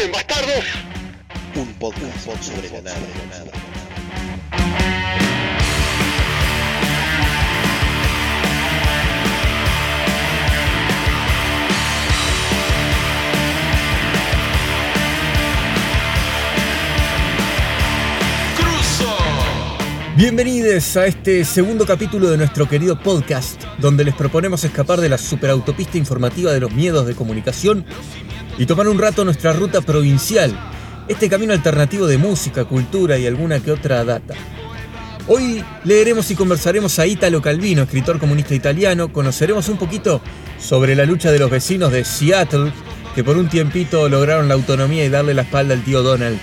Escuchen, bastardos. Un podcast sobre la nada. Bienvenidos a este segundo capítulo de nuestro querido podcast, donde les proponemos escapar de la superautopista informativa de los miedos de comunicación y tomar un rato nuestra ruta provincial, este camino alternativo de música, cultura y alguna que otra data. Hoy leeremos y conversaremos a Italo Calvino, escritor comunista italiano, conoceremos un poquito sobre la lucha de los vecinos de Seattle, que por un tiempito lograron la autonomía y darle la espalda al tío Donald,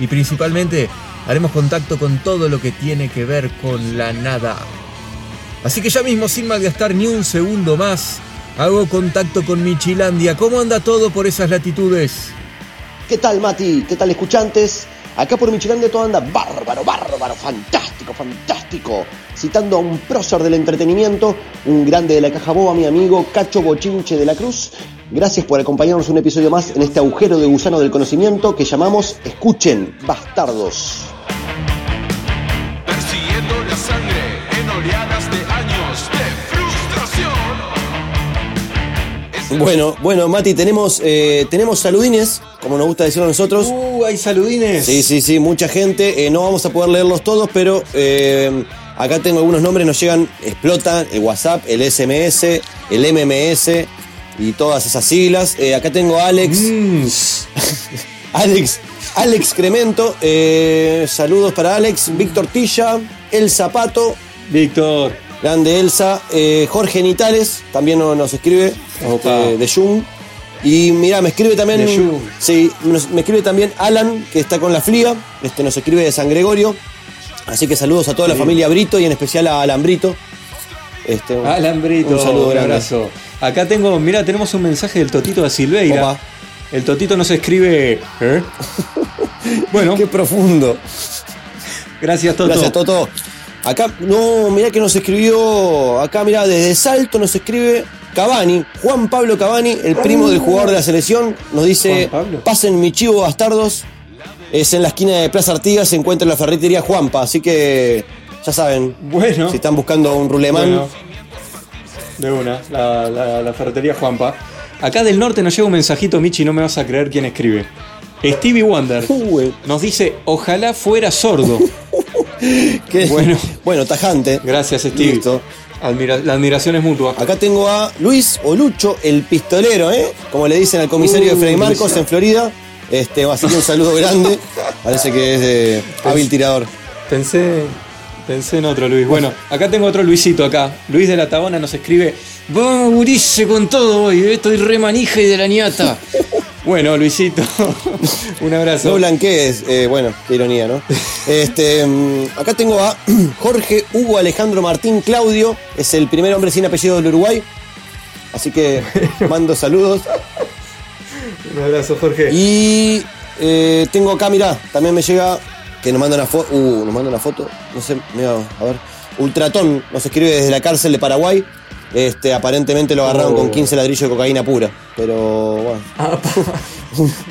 y principalmente haremos contacto con todo lo que tiene que ver con la nada. Así que ya mismo, sin malgastar ni un segundo más, hago contacto con Michilandia. ¿Cómo anda todo por esas latitudes? ¿Qué tal, Mati? ¿Qué tal, escuchantes? Acá por Michilandia todo anda bárbaro, bárbaro, fantástico, fantástico. Citando a un prócer del entretenimiento, un grande de la caja boba, mi amigo Cacho Bochinche de la Cruz. Gracias por acompañarnos un episodio más en este agujero de gusano del conocimiento que llamamos Escuchen, bastardos. Bueno, bueno, Mati, tenemos, eh, tenemos saludines, como nos gusta decirlo a nosotros. ¡Uh, hay saludines! Sí, sí, sí, mucha gente. Eh, no vamos a poder leerlos todos, pero eh, acá tengo algunos nombres, nos llegan, explota el WhatsApp, el SMS, el MMS y todas esas siglas. Acá tengo a Alex. Mm, Alex, Alex Cremento, saludos para Alex, Víctor Tilla, El Zapato, Víctor. Grande Elsa, eh, Jorge Nitales, también no- nos escribe, este, de Jung. Y mira, me escribe también. De. Sí, nos- me escribe también Alan, que está con la flia, este, nos escribe de San Gregorio. Así que saludos a toda la familia Brito y en especial a Alan Brito. Este, un- Alambrito, un saludo un abrazo. Acá tengo, mira, tenemos un mensaje del Totito da Silveira. Opa. El Totito nos escribe. ¿eh? bueno, Qué profundo. gracias Toto. Gracias, Toto. Acá, no, mirá que nos escribió. Acá, mirá, desde Salto nos escribe Cavani, Juan Pablo Cavani, el primo del jugador de la selección. Nos dice. Pasen mi chivo bastardos. Es en la esquina de Plaza Artigas, se encuentra en la ferretería Juanpa. Así que, ya saben, Bueno, si están buscando un rulemán. bueno, de una, la, la- la ferretería Juanpa. Acá del norte nos llega un mensajito, Michi, no me vas a creer quién escribe. Stevie Wonder nos dice: Ojalá fuera sordo. qué- Bueno. bueno, tajante. Gracias. Listo. Admira- la admiración es mutua. Acá tengo a Luis o Lucho, el pistolero, ¿eh? Como le dicen al comisario Uh, de Freddy Marcos Luisa. en Florida. Este, así que un saludo grande. Parece que es de hábil tirador. Pensé, pensé en otro Luis. Bueno, acá tengo otro Luisito acá. Luis de la Tabona nos escribe, vamos Urice con todo hoy, eh, estoy re manija y de la ñata. Bueno, Luisito, un abrazo. No blanquees, eh, bueno, qué ironía, ¿no? Este, mm, acá tengo a Jorge Hugo Alejandro Martín Claudio, es el primer hombre sin apellido del Uruguay. Así que mando saludos. Un abrazo, Jorge. Y eh, tengo acá, mirá, también me llega que nos manda una foto. Uh, nos manda una foto. No sé, mira, a ver. Ultratón nos escribe desde la cárcel de Paraguay. Este, aparentemente lo agarraron Oh. con 15 ladrillos de cocaína pura. Pero bueno, Ah, pa.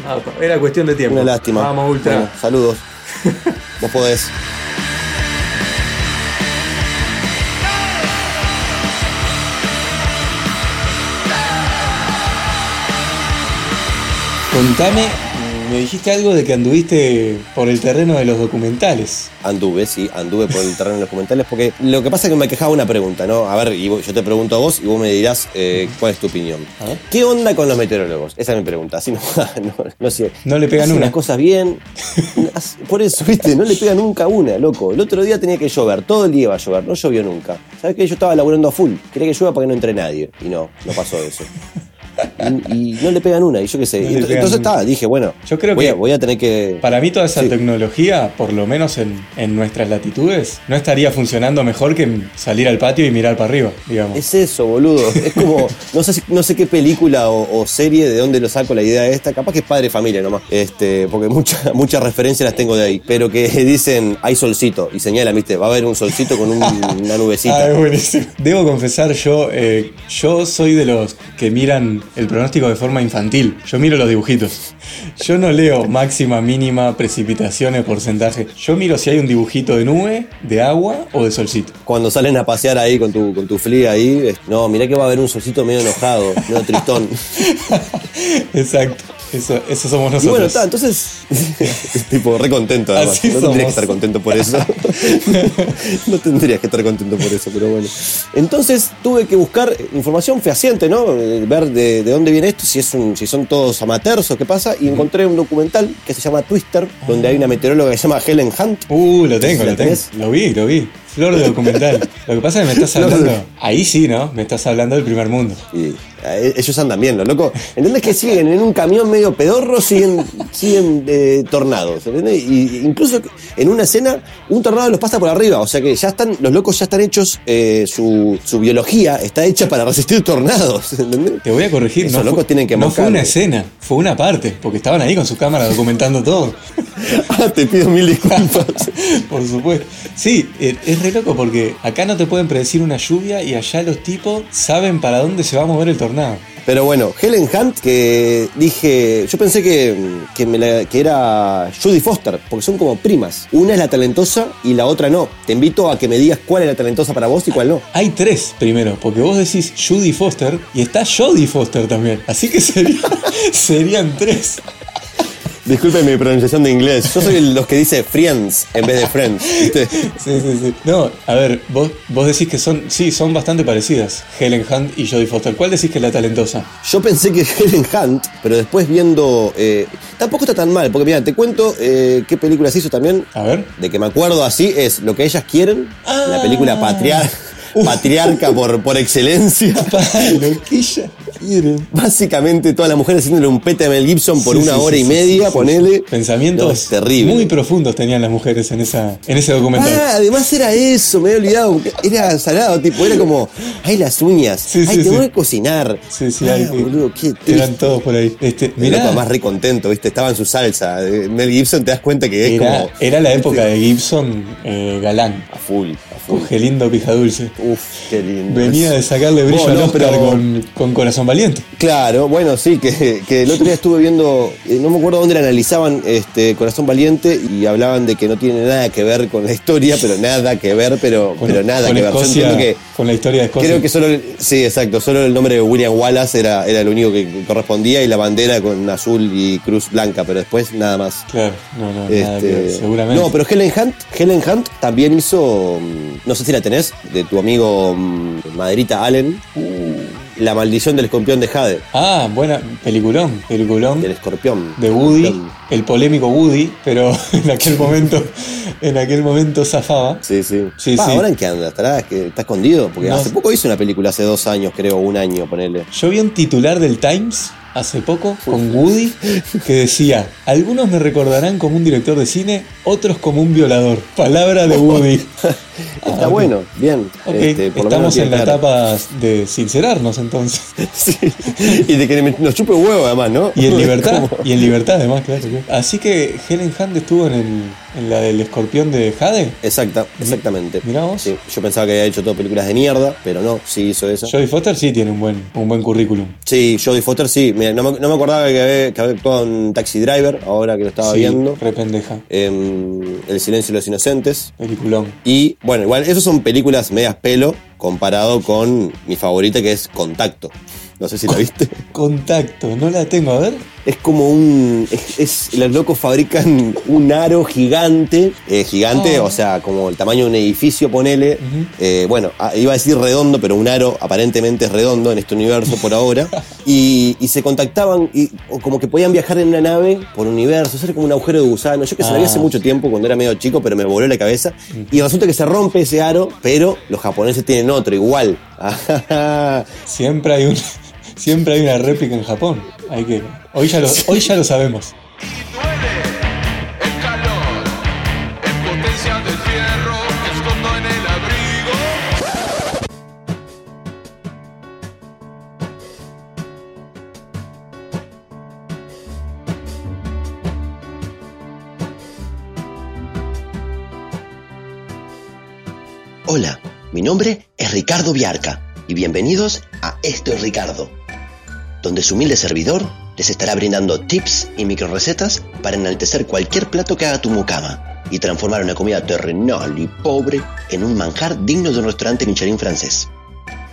Ah. Era cuestión de tiempo. una lástima. Vamos, Ultra. Bueno, saludos. Vos podés. Contame, me dijiste algo de que anduviste por el terreno de los documentales. Anduve, sí, anduve por el terreno de los documentales porque lo que pasa es que me quejaba una pregunta, ¿no? A ver, y yo te pregunto a vos y vos me dirás eh, cuál es tu opinión. ¿Qué onda con los meteorólogos? Esa es mi pregunta. Así no, no, no sé. No le pegan una. las cosas bien. Por eso, viste, no le pega nunca una, loco. El otro día tenía que llover, todo el día iba a llover, no llovió nunca. ¿Sabes qué? Yo estaba laburando a full. Quería que llueva para que no entre nadie. Y no, no pasó eso. Y, y no le pegan una, y yo qué sé. No entonces una. está, dije, bueno, Yo creo voy, que- a, voy a tener que. Para mí toda esa Sí. tecnología, por lo menos en, en nuestras latitudes, no estaría funcionando mejor que salir al patio y mirar para arriba, digamos. Es eso, boludo. Es como, no sé, si- no sé qué película o, o serie de dónde lo saco la idea esta. Capaz que es padre familia nomás. Este, porque muchas muchas referencias las tengo de ahí. Pero que dicen, hay solcito. Y señalan, viste, va a haber un solcito con un- una nubecita. Ah, es buenísimo. Debo confesar, yo, eh, yo soy de los que miran el pronóstico de forma infantil. Yo miro los dibujitos. Yo no leo máxima, mínima, precipitaciones, porcentaje. Yo miro si hay un dibujito de nube, de agua o de solcito. Cuando salen a pasear ahí con tu, con tu flia ahí, no, mirá que va a haber un solcito medio enojado, medio tristón. Exacto. Eso, eso somos Y nosotros. bueno, está, entonces, tipo, re contento además. Así no tendrías somos. que estar contento por eso. no tendrías que estar contento por eso, pero bueno. Entonces tuve que buscar información fehaciente, ¿no? Eh, Ver de, de dónde viene esto, si, es un, si son todos amateurs o qué pasa. Y encontré un documental que se llama Twister, donde hay una meteoróloga que se llama Helen Hunt. Uh, lo tengo, ¿La lo tengo. tenés? Lo vi, lo vi. Flor de documental. Lo que pasa es que me estás hablando. Ahí sí, ¿no? Me estás hablando del primer mundo. Y eh, ellos andan bien, lo loco. ¿Entendés que siguen en un camión medio pedorro? Siguen, siguen eh, tornados. ¿entendés? Y incluso en una escena, un tornado los pasa por arriba. O sea que ya están, los locos ya están hechos, eh, su, su biología está hecha para resistir tornados. ¿entendés? Te voy a corregir, Esos no, locos fue, tienen que no fue una escena, fue una parte, porque estaban ahí con su cámara documentando todo. Ah, te pido mil disculpas. Por supuesto. Sí, eh, es re loco porque acá no te pueden predecir una lluvia y allá los tipos saben para dónde se va a mover el tornado. Pero bueno, Helen Hunt, que dije, yo pensé que, que, me la- que era Judy Foster, porque son como primas. Una es la talentosa y la otra no. Te invito a que me digas cuál es la talentosa para vos y cuál no. Hay tres primero, porque vos decís Judy Foster y está Jodie Foster también. Así que sería- serían tres. Disculpen mi pronunciación de inglés. Yo soy los que dice friends en vez de friends. ¿viste? Sí, sí, sí. No, a ver, vos, vos decís que son, sí, son bastante parecidas, Helen Hunt y Jodie Foster. ¿Cuál decís que es la talentosa? Yo pensé que Helen Hunt, pero después viendo. eh, tampoco está tan mal, porque mira, te cuento eh, qué películas hizo también. A ver. De que me acuerdo así es Lo que ellas quieren, la película patriar- patriarca por, por excelencia. Pa, lo que ella quiere. Básicamente todas las mujeres haciéndole un pete a Mel Gibson por Sí, una sí, hora sí, y media, ponele. Pensamientos No, es terrible. muy profundos tenían las mujeres en, esa, en ese documental. Ah, además era eso, me había olvidado. Era salado, tipo, era como, ay, las uñas, ay, te voy a cocinar. Sí, sí, Ay, hay que- boludo, qué triste. Eran todos por ahí. Este, mirá, más re contento, ¿viste? Estaba en su salsa. Eh, Mel Gibson te das cuenta que es era, como. era la época de Gibson eh, galán. A full, a full. Qué lindo pija dulce. Uf, qué lindo. Venía de sacarle brillo Oh, al Oscar pero- con, con Corazón Valiente. Claro, bueno, sí, que, que el otro día estuve viendo, eh, no me acuerdo dónde la analizaban este, Corazón Valiente y hablaban de que no tiene nada que ver con la historia, pero nada que ver, pero, nada que ver. Yo que con la historia de Escocia. Creo que solo, el- sí, exacto, solo el nombre de William Wallace era, era lo único que correspondía y la bandera con azul y cruz blanca, pero después nada más. Claro, no, no, nada que ver, Este, seguramente. No, pero Helen Hunt, Helen Hunt también hizo, mm, no sé si la tenés, de tu amigo mm, Maderita Allen, La maldición del escorpión de Jade, Ah, buena, peliculón, peliculón. del escorpión. de Woody, Escorpión. el polémico Woody, pero en aquel momento, en aquel momento zafaba. Sí, sí. Sí, Pa, sí. ¿Ahora en qué anda? ¿Estará, que está escondido? Porque No. hace poco hizo una película, hace dos años, creo, un año, ponele. Yo vi un titular del Times hace poco con Woody que decía, algunos me recordarán como un director de cine, otros como un violador. Palabra de Woody. Está bueno, bien. Este, por estamos en la etapa de sincerarnos entonces. Sí. Y de que nos chupe huevo, además, ¿no? Y en libertad, y en libertad además, claro. Así que Helen Hunt estuvo en, el, en la del escorpión de Jade. Exacta, exactamente. Mirá vos. Sí, yo pensaba que había hecho todo películas de mierda, pero no, sí hizo eso. Jodie Foster sí tiene un buen, un buen currículum. Sí, Jodie Foster sí. Mira, no, me, no me acordaba que había, que había actuado en Taxi Driver, ahora que lo estaba Sí, viendo. re pendeja. En El silencio de los inocentes. Peliculón. Y bueno, igual, esas son películas medias pelo comparado con mi favorita que es Contacto. No sé si la viste. Contacto, no la tengo, a ver. Es como un. Es, es- los locos fabrican un aro gigante. eh, gigante, Oh. o sea, como el tamaño de un edificio, ponele. Eh, bueno, ah, iba a decir redondo, pero un aro aparentemente es redondo en este universo por ahora. Y, y se contactaban y como que podían viajar en una nave por universo. Eso era como un agujero de gusano. Yo que se lo vi hace Ah. mucho tiempo cuando era medio chico, pero me voló la cabeza. Y resulta que se rompe ese aro, pero los japoneses tienen otro igual. Siempre hay un, siempre hay una réplica en Japón. Hay que, hoy ya lo, hoy ya lo sabemos. Y duele el calor, en potencia del fierro que escondo en el abrigo. Hola, mi nombre es Ricardo Viarca y bienvenidos a Esto es Ricardo. donde su humilde servidor les estará brindando tips y microrecetas para enaltecer cualquier plato que haga tu mucama y transformar una comida terrenal y pobre en un manjar digno de un restaurante Michelin francés.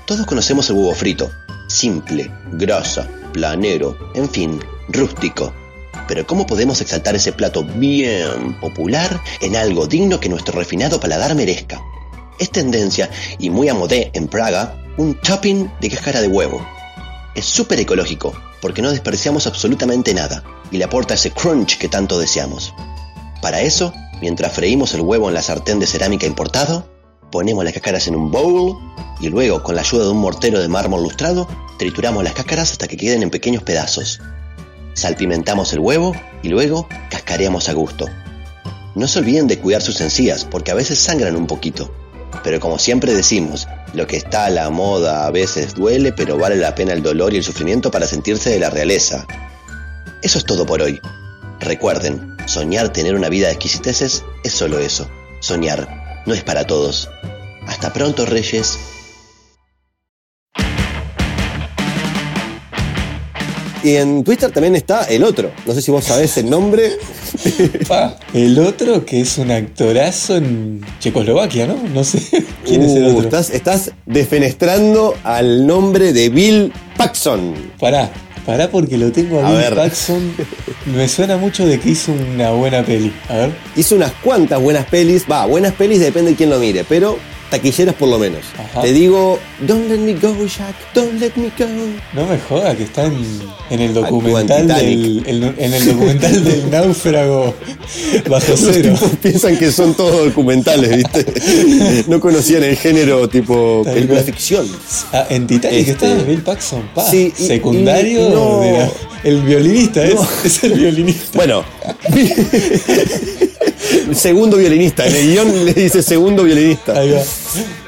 Todos conocemos el huevo frito, simple, grasa, planero, en fin, rústico. Pero ¿cómo podemos exaltar ese plato bien popular en algo digno que nuestro refinado paladar merezca? Es tendencia, y muy a modé en Praga, un topping de cáscara de huevo. Es súper ecológico, porque no desperdiciamos absolutamente nada, y le aporta ese crunch que tanto deseamos. Para eso, mientras freímos el huevo en la sartén de cerámica importado, ponemos las cáscaras en un bowl y luego, con la ayuda de un mortero de mármol lustrado, trituramos las cáscaras hasta que queden en pequeños pedazos. Salpimentamos el huevo y luego cascareamos a gusto. No se olviden de cuidar sus encías porque a veces sangran un poquito. Pero como siempre decimos, lo que está a la moda a veces duele, pero vale la pena el dolor y el sufrimiento para sentirse de la realeza. Eso es todo por hoy. Recuerden, soñar tener una vida de exquisiteces es solo eso. Soñar no es para todos. Hasta pronto, Reyes. Y en Twitter también está el otro. No sé si vos sabés el nombre. Pa, el otro que es un actorazo en Checoslovaquia, ¿no? No sé quién es el Uh, otro. Estás, estás defenestrando al nombre de Bill Paxson. Pará, pará porque lo tengo a, A Bill ver. Paxson. Me suena mucho de que hizo una buena peli. A ver. Hizo unas cuantas buenas pelis. Va, buenas pelis depende de quién lo mire, pero taquilleras por lo menos. Ajá. Te digo, don't let me go, Jack, don't let me go. No me joda que está en, en el documental del, el- en el documental del náufrago bajo cero. piensan que son todos documentales, ¿viste? No conocían el género tipo Tal película cual. ficción. Ah, en Titanic Este- está Bill Paxson, pa. Sí, y- secundario y- y no- de la- el violinista es, es el violinista. Bueno, segundo violinista. En el guion le dice segundo violinista. Ahí va.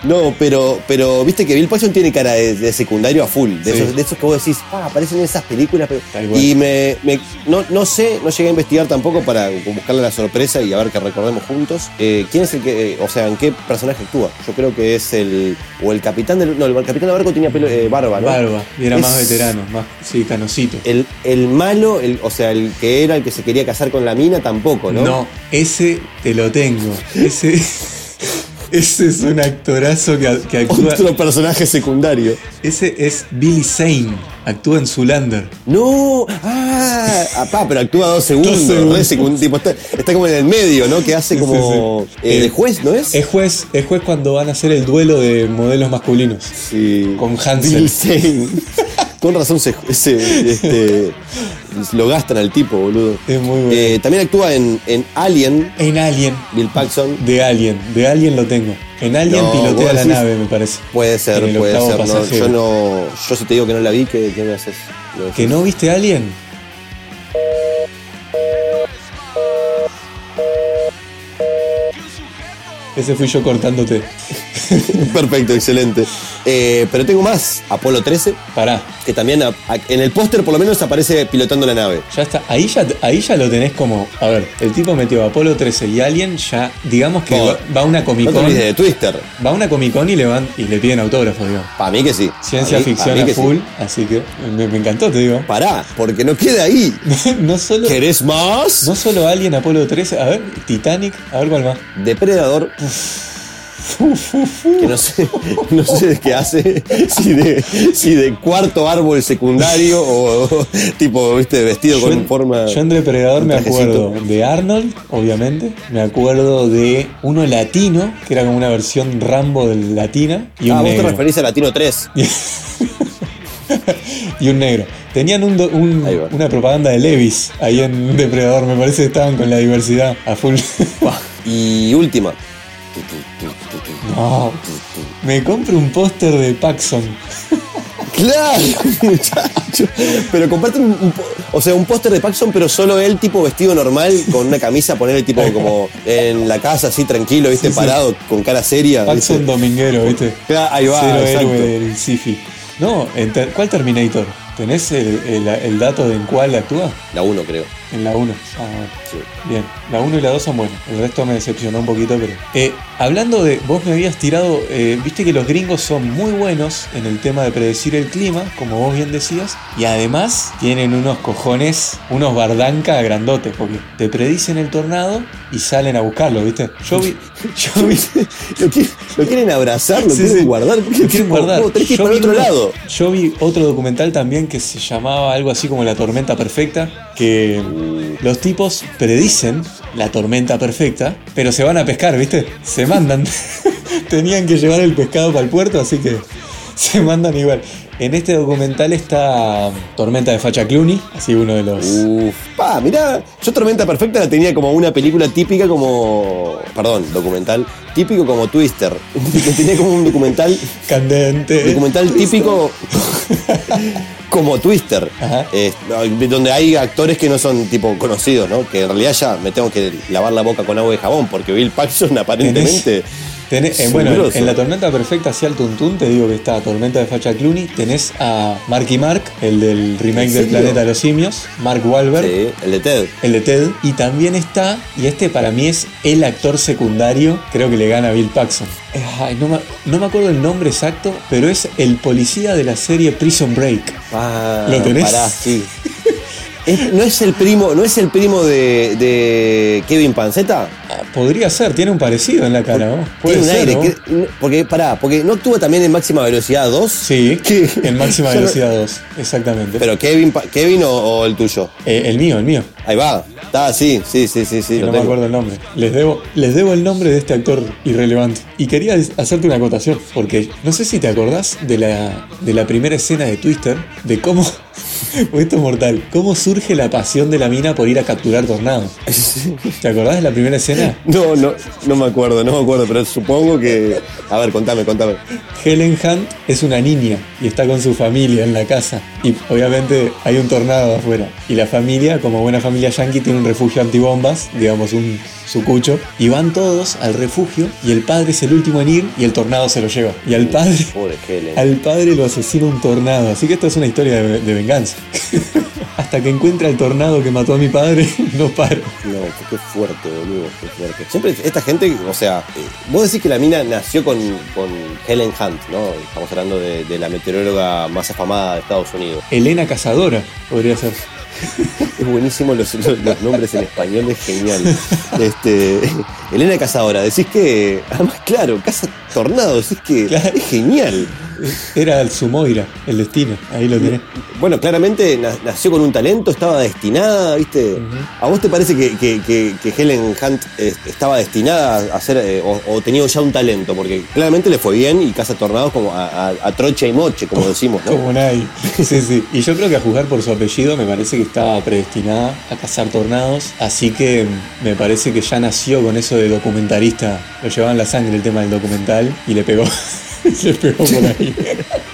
No, pero, pero viste que Bill Paxton tiene cara de, de secundario a full. De, Sí. esos, de esos que vos decís, ah, aparecen en esas películas. Pero... Y me, me- no, no sé, no llegué a investigar tampoco para buscarle la sorpresa y a ver que recordemos juntos. eh, ¿Quién es el que, eh, o sea, en qué personaje actúa? Yo creo que es el. O el capitán del. No, el capitán de barco tenía pelo, eh, barba, ¿no? Barba, y era Es- más veterano, más, sí, canosito. El, el malo, el, o sea, el que era el que se quería casar con la mina, tampoco, ¿no? No, ese te lo tengo. Ese, ese es un actorazo que, que actúa. Otro personaje secundario. Ese es Billy Zane. Actúa en Zulander. No, ah, apá, pero actúa dos segundos. Dos segundos. tipo, está, está como en el medio, ¿no? Que hace como. sí, sí. eh, de Eh, juez, ¿no es? Es juez, es juez cuando van a hacer el duelo de modelos masculinos. Sí. con Hansel. Bill Zane. Con razón se, este, lo gastan al tipo, boludo. Es muy bueno. Eh, también actúa en, en Alien, en Alien. Bill Paxton. De Alien. De Alien lo tengo. En Alien No, pilotea la nave, me parece. Puede ser, puede ser. no, yo no. Yo si te digo que no la vi, ¿qué, qué me haces? ¿Que no viste Alien? Ese fui yo cortándote. Perfecto, excelente. Eh, pero tengo más. Apolo 13, Pará, que también a- a- en el póster por lo menos aparece pilotando la nave. ya está. Ahí ya, ahí ya lo tenés como. A ver, el tipo metió Apolo 13 y Alien, ya. Digamos que No, va, va a una Comic No Con. olvides de Twister. Va a una Comic Con y le van y le piden autógrafos, digo. Para mí que sí. Ciencia mí- ficción a que sí. full, así que me, me encantó, te digo. Pará, porque no queda ahí. no solo. ¿Querés más? No solo Alien, Apolo 13, a ver, Titanic, a ver cuál más. Depredador. Que no sé, no sé de qué hace, si de, si de cuarto árbol secundario o, o tipo, viste, vestido con en- forma. yo en Depredador me acuerdo de Arnold, obviamente. Me acuerdo de uno latino, que era como una versión Rambo del latina. Y un Ah, vos te referís a Latino 3. y un negro. Tenían un una propaganda de Levis ahí en Depredador. Me parece que estaban con la diversidad a full. Y última. No. Me compro un póster de Paxson. Claro, muchacho. Pero comparte un, o sea, un póster de Paxson, pero solo él, tipo vestido normal, con una camisa, poner tipo como en la casa, así tranquilo, viste, Sí, sí. parado, con cara seria. Paxson ¿viste? dominguero, ¿viste? Claro, ahí va, Cero exacto. héroe del Sifi. No, ter- ¿cuál Terminator? ¿Tenés el, el- el dato de en cuál actúa? La 1, creo. En la 1. Ah, bueno. Sí. Bien, la 1 y la 2 son buenas. El resto me decepcionó un poquito, pero. Eh, hablando de. Vos me habías tirado. eh, Viste que los gringos son muy buenos en el tema de predecir el clima, como vos bien decías. Y además tienen unos cojones, unos bardanca grandotes, porque te predicen el tornado y salen a buscarlo, ¿viste? Yo vi. Yo vi. ¿Lo, quieren, lo quieren abrazar? ¿Lo Sí, quieren sí. guardar? Lo quieren guardar. Tenés que ir Yo para vi otro uno- lado. Yo vi otro documental también que se llamaba algo así como La Tormenta Perfecta, que los tipos predicen la tormenta perfecta, pero se van a pescar, ¿viste? Se mandan. Tenían que llevar el pescado para el puerto, así que se mandan igual. En este documental está Tormenta de Facha Clooney, así uno de los... Uf, pa, mirá, yo Tormenta Perfecta la tenía como una película típica como, perdón, documental, típico como Twister. Tenía como un documental, Candente. documental típico como Twister. Eh, donde hay actores que no son tipo conocidos, ¿no? Que en realidad ya me tengo que lavar la boca con agua y jabón, porque Bill Paxton aparentemente... Tenés- eh, bueno, en la tormenta perfecta hacia el tuntún te digo que está Tormenta de Facha Clooney, tenés a Marky Mark, el del remake ¿En del? Planeta de los Simios, Mark Wahlberg, Sí, el de Ted. el de Ted, y también está, y este para mí es el actor secundario, creo que le gana a Bill Paxton. Eh, ay, no, me, no me acuerdo el nombre exacto, pero es el policía de la serie Prison Break. Ah, ¿Lo tenés? Pará, sí. Es- ¿No es el primo, no es el primo de, de Kevin Panceta? Podría ser, tiene un parecido en la cara, ¿no? Puede Tiene un ser, aire. ¿no? que- no, porque, pará, porque no actúa también en máxima velocidad 2. Sí, ¿Qué? en máxima velocidad 2, exactamente. Pero Kevin, Kevin o, o el tuyo. Eh, el mío, el mío. Ahí va. Está, sí, sí, sí, sí, sí. no me acuerdo el nombre. Les debo, les debo el nombre de este actor irrelevante. Y quería hacerte una acotación, porque no sé si te acordás de la, de la primera escena de Twister, de cómo, esto es mortal, cómo surge la pasión de la mina por ir a capturar tornados. ¿Te acordás de la primera escena? No, no, no me acuerdo, no me acuerdo, pero supongo que. A ver, contame, contame. Helen Hunt es una niña y está con su familia en la casa. Y obviamente hay un tornado afuera. Y la familia, como buena familia yankee, tiene un refugio antibombas, digamos un sucucho. Y van todos al refugio y el padre es el último en ir y el tornado se lo lleva. Y al padre, Pobre Helen. al padre lo asesina un tornado. Así que esto es una historia de, de venganza. Hasta que encuentra el tornado que mató a mi padre, no paro. No, qué fuerte, boludo, qué fuerte. Siempre esta gente, o sea, eh, vos decís que la mina nació con, con Helen Hunt, ¿no? Estamos hablando de, de la meteoróloga más afamada de Estados Unidos. Elena Cazadora podría ser. Es buenísimo los, los- los nombres en español, es genial. Este, Elena Cazadora, decís que, además, claro, Casa Tornados, es que Claro. es genial. Era el Sumoira, el destino. Ahí lo tenés. Bueno, claramente na- nació con un talento, estaba destinada, ¿viste? ¿A vos te parece que, que- que- que Helen Hunt eh, estaba destinada a hacer, eh, o, o tenía ya un talento? Porque claramente le fue bien y Casa Tornados como a, a- a trocha y moche, como decimos, ¿no? Como nadie. Sí, sí. Y yo creo que a juzgar por su apellido me parece que estaba predestinada a cazar tornados. Así que me parece que ya nació con eso de documentarista. Lo llevaba en la sangre el tema del documental y le pegó. le pegó por ahí.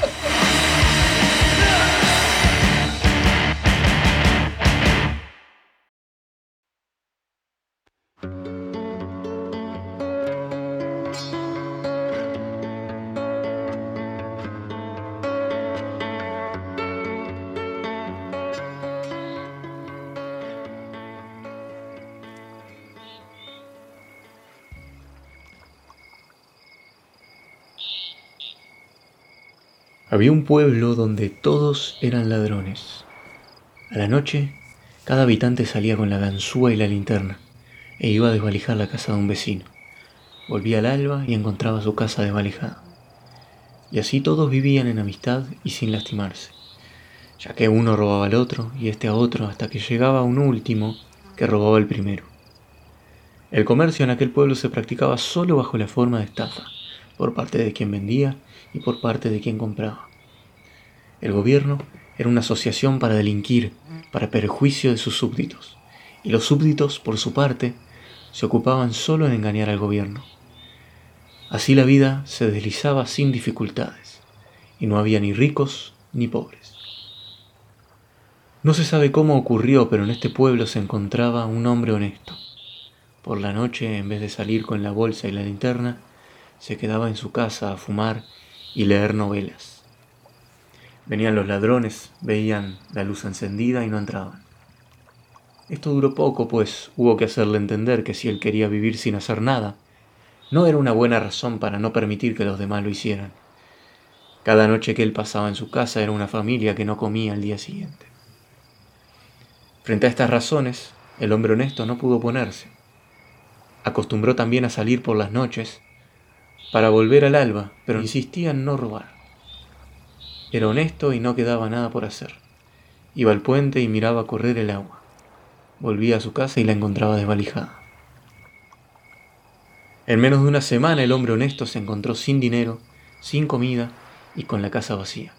Había un pueblo donde todos eran ladrones. A la noche, cada habitante salía con la ganzúa y la linterna e iba a desvalijar la casa de un vecino. Volvía al alba y encontraba su casa desvalijada. Y así todos vivían en amistad y sin lastimarse, ya que uno robaba al otro y este a otro hasta que llegaba un último que robaba el primero. El comercio en aquel pueblo se practicaba solo bajo la forma de estafa, por parte de quien vendía y por parte de quien compraba. El gobierno era una asociación para delinquir, para perjuicio de sus súbditos, y los súbditos, por su parte, se ocupaban solo en engañar al gobierno. Así la vida se deslizaba sin dificultades, y no había ni ricos ni pobres. No se sabe cómo ocurrió, pero en este pueblo se encontraba un hombre honesto. Por la noche, en vez de salir con la bolsa y la linterna, se quedaba en su casa a fumar y leer novelas. Venían los ladrones, veían la luz encendida y no entraban. Esto duró poco, pues hubo que hacerle entender que si él quería vivir sin hacer nada, no era una buena razón para no permitir que los demás lo hicieran. Cada noche que él pasaba en su casa era una familia que no comía al día siguiente. Frente a estas razones, el hombre honesto no pudo ponerse. Acostumbró también a salir por las noches para volver al alba, pero insistía en no robar. Era honesto y no quedaba nada por hacer. Iba al puente y miraba correr el agua. Volvía a su casa y la encontraba desvalijada. En menos de una semana el hombre honesto se encontró sin dinero, sin comida y con la casa vacía.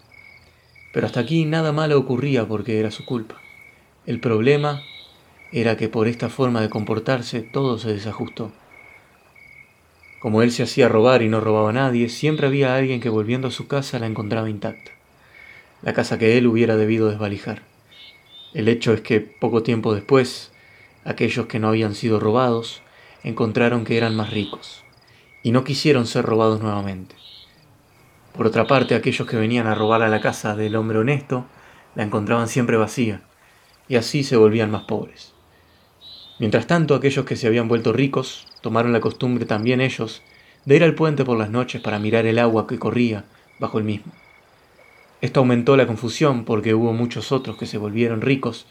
Pero hasta aquí nada malo ocurría porque era su culpa. El problema era que por esta forma de comportarse todo se desajustó. Como él se hacía robar y no robaba a nadie, siempre había alguien que volviendo a su casa la encontraba intacta. La casa que él hubiera debido desvalijar. El hecho es que poco tiempo después, aquellos que no habían sido robados encontraron que eran más ricos y no quisieron ser robados nuevamente. Por otra parte, aquellos que venían a robar a la casa del hombre honesto la encontraban siempre vacía y así se volvían más pobres. Mientras tanto, aquellos que se habían vuelto ricos tomaron la costumbre también ellos de ir al puente por las noches para mirar el agua que corría bajo el mismo. Esto aumentó la confusión porque hubo muchos otros que se volvieron ricos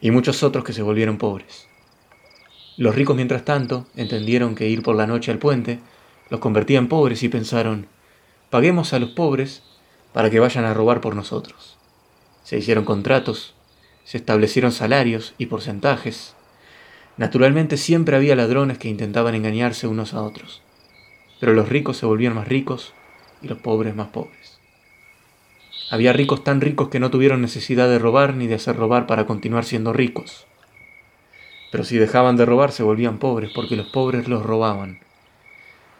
y muchos otros que se volvieron pobres. Los ricos, mientras tanto, entendieron que ir por la noche al puente los convertía en pobres y pensaron, paguemos a los pobres para que vayan a robar por nosotros. Se hicieron contratos, se establecieron salarios y porcentajes, Naturalmente siempre había ladrones que intentaban engañarse unos a otros, pero los ricos se volvían más ricos y los pobres más pobres. Había ricos tan ricos que no tuvieron necesidad de robar ni de hacer robar para continuar siendo ricos. Pero si dejaban de robar se volvían pobres porque los pobres los robaban.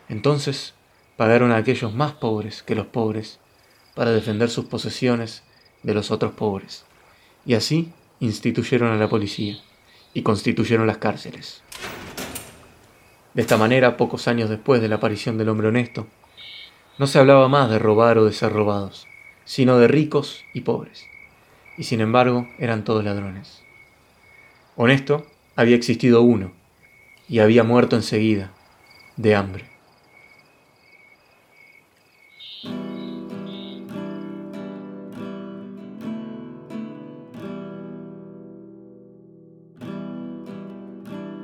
Entonces pagaron a aquellos más pobres que los pobres para defender sus posesiones de los otros pobres. Y así instituyeron a la policía y constituyeron las cárceles. De esta manera, pocos años después de la aparición del hombre honesto, no se hablaba más de robar o de ser robados, sino de ricos y pobres, y sin embargo eran todos ladrones. Honesto había existido uno, y había muerto enseguida, de hambre.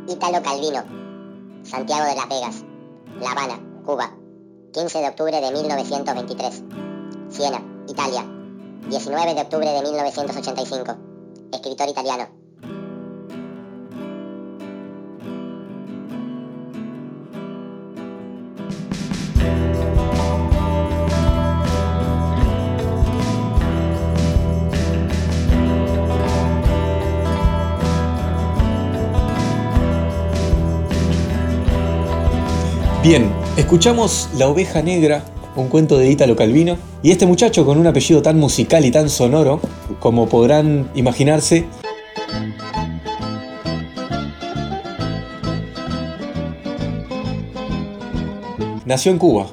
Italo Calvino, Santiago de las Vegas, La Habana, Cuba, 15 de octubre de 1923. Siena, Italia, 19 de octubre de 1985. Escritor italiano. Bien, escuchamos La oveja negra, un cuento de Ítalo Calvino, y este muchacho con un apellido tan musical y tan sonoro, como podrán imaginarse, nació en Cuba,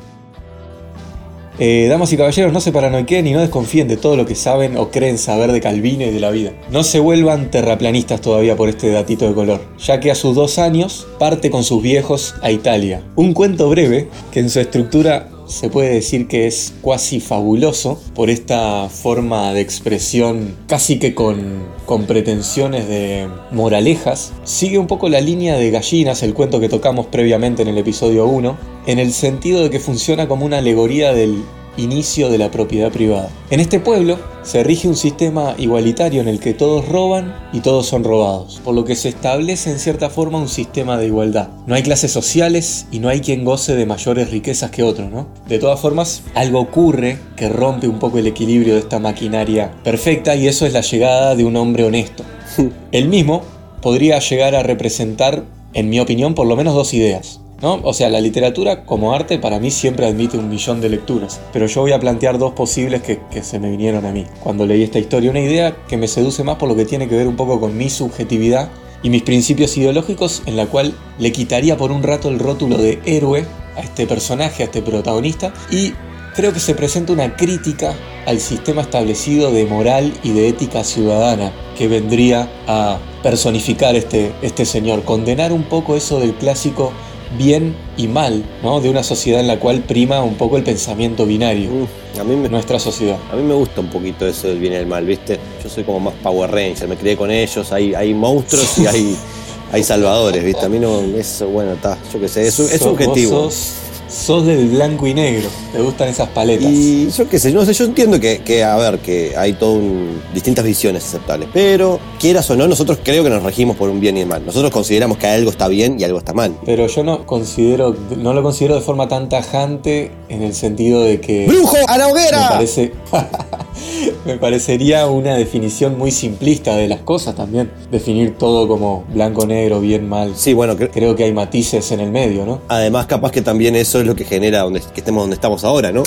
eh, damas y caballeros, no se paranoiquen y no desconfíen de todo lo que saben o creen saber de Calvino y de la vida. No se vuelvan terraplanistas todavía por este datito de color, ya que a sus dos años parte con sus viejos a Italia. Un cuento breve que en su estructura se puede decir que es cuasi fabuloso por esta forma de expresión casi que con, con pretensiones de moralejas. Sigue un poco la línea de gallinas, el cuento que tocamos previamente en el episodio 1, en el sentido de que funciona como una alegoría del inicio de la propiedad privada. En este pueblo se rige un sistema igualitario en el que todos roban y todos son robados, por lo que se establece en cierta forma un sistema de igualdad. No hay clases sociales y no hay quien goce de mayores riquezas que otro, ¿no? De todas formas, algo ocurre que rompe un poco el equilibrio de esta maquinaria perfecta y eso es la llegada de un hombre honesto. El mismo podría llegar a representar, en mi opinión, por lo menos dos ideas. O sea, la literatura como arte para mí siempre admite un millón de lecturas, pero yo voy a plantear dos posibles que, se me vinieron a mí cuando leí esta historia. Una idea que me seduce más por lo que tiene que ver un poco con mi subjetividad y mis principios ideológicos, en la cual le quitaría por un rato el rótulo de héroe a este personaje, a este protagonista, y creo que se presenta una crítica al sistema establecido de moral y de ética ciudadana que vendría a personificar este, este señor, condenar un poco eso del clásico bien y mal, ¿no? De una sociedad en la cual prima un poco el pensamiento binario. Mm, a mí me, Nuestra sociedad. A mí me gusta un poquito eso del bien y el mal, ¿viste? Yo soy como más Power Ranger, me crié con ellos, hay, hay monstruos y hay, hay salvadores, ¿viste? A mí no, eso, bueno, está, yo qué sé, es, es subjetivo. vos Sos, sos del blanco y negro, te gustan esas paletas. Y yo qué sé, no sé, yo entiendo que, que, a ver, que hay todo un- distintas visiones aceptables, pero quieras o no, nosotros creo que nos regimos por un bien y el mal. Nosotros consideramos que algo está bien y algo está mal. Pero yo no considero, no lo considero de forma tan tajante en el sentido de que ¡Brujo! ¡A la me hoguera! parece me parecería una definición muy simplista de las cosas también, definir todo como blanco negro, bien mal. Sí, bueno, cre- Creo que hay matices en el medio, ¿no? además capaz que también eso es lo que genera donde, que estemos donde estamos ahora, ¿no?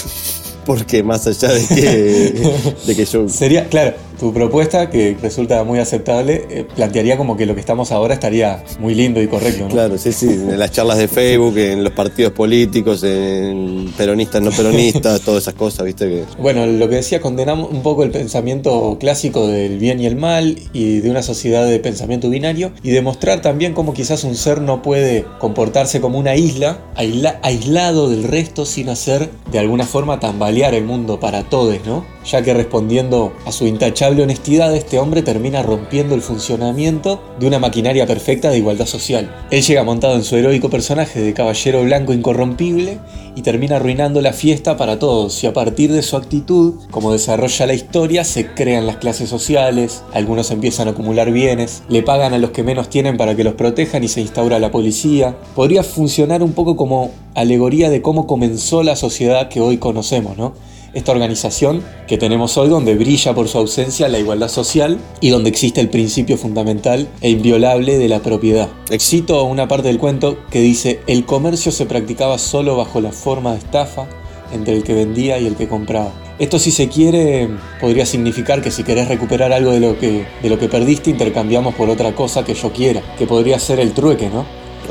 Porque más allá de que, de que yo... Sería, claro, tu propuesta, que resulta muy aceptable, eh, plantearía como que lo que estamos ahora estaría muy lindo y correcto, ¿no? Claro, sí, sí, en las charlas de Facebook, en los partidos políticos, en peronistas, no peronistas, todas esas cosas, ¿viste? Que... Bueno, lo que decía, condenamos un poco el pensamiento clásico del bien y el mal y de una sociedad de pensamiento binario y demostrar también cómo quizás un ser no puede comportarse como una isla, aisla- aislado del resto sin hacer de alguna forma tambalear el mundo para todos, ¿no? Ya que respondiendo a su intachable honestidad, este hombre termina rompiendo el funcionamiento de una maquinaria perfecta de igualdad social. Él llega montado en su heroico personaje de caballero blanco incorrompible y termina arruinando la fiesta para todos y a partir de su actitud, como desarrolla la historia, se crean las clases sociales, algunos empiezan a acumular bienes, le pagan a los que menos tienen para que los protejan y se instaura la policía. Podría funcionar un poco como alegoría de cómo comenzó la sociedad que hoy conocemos, ¿no? Esta organización que tenemos hoy donde brilla por su ausencia la igualdad social y donde existe el principio fundamental e inviolable de la propiedad. Cito una parte del cuento que dice, el comercio se practicaba solo bajo la forma de estafa entre el que vendía y el que compraba. Esto si se quiere podría significar que si querés recuperar algo de lo que, de lo que perdiste intercambiamos por otra cosa que yo quiera, que podría ser el trueque, ¿no?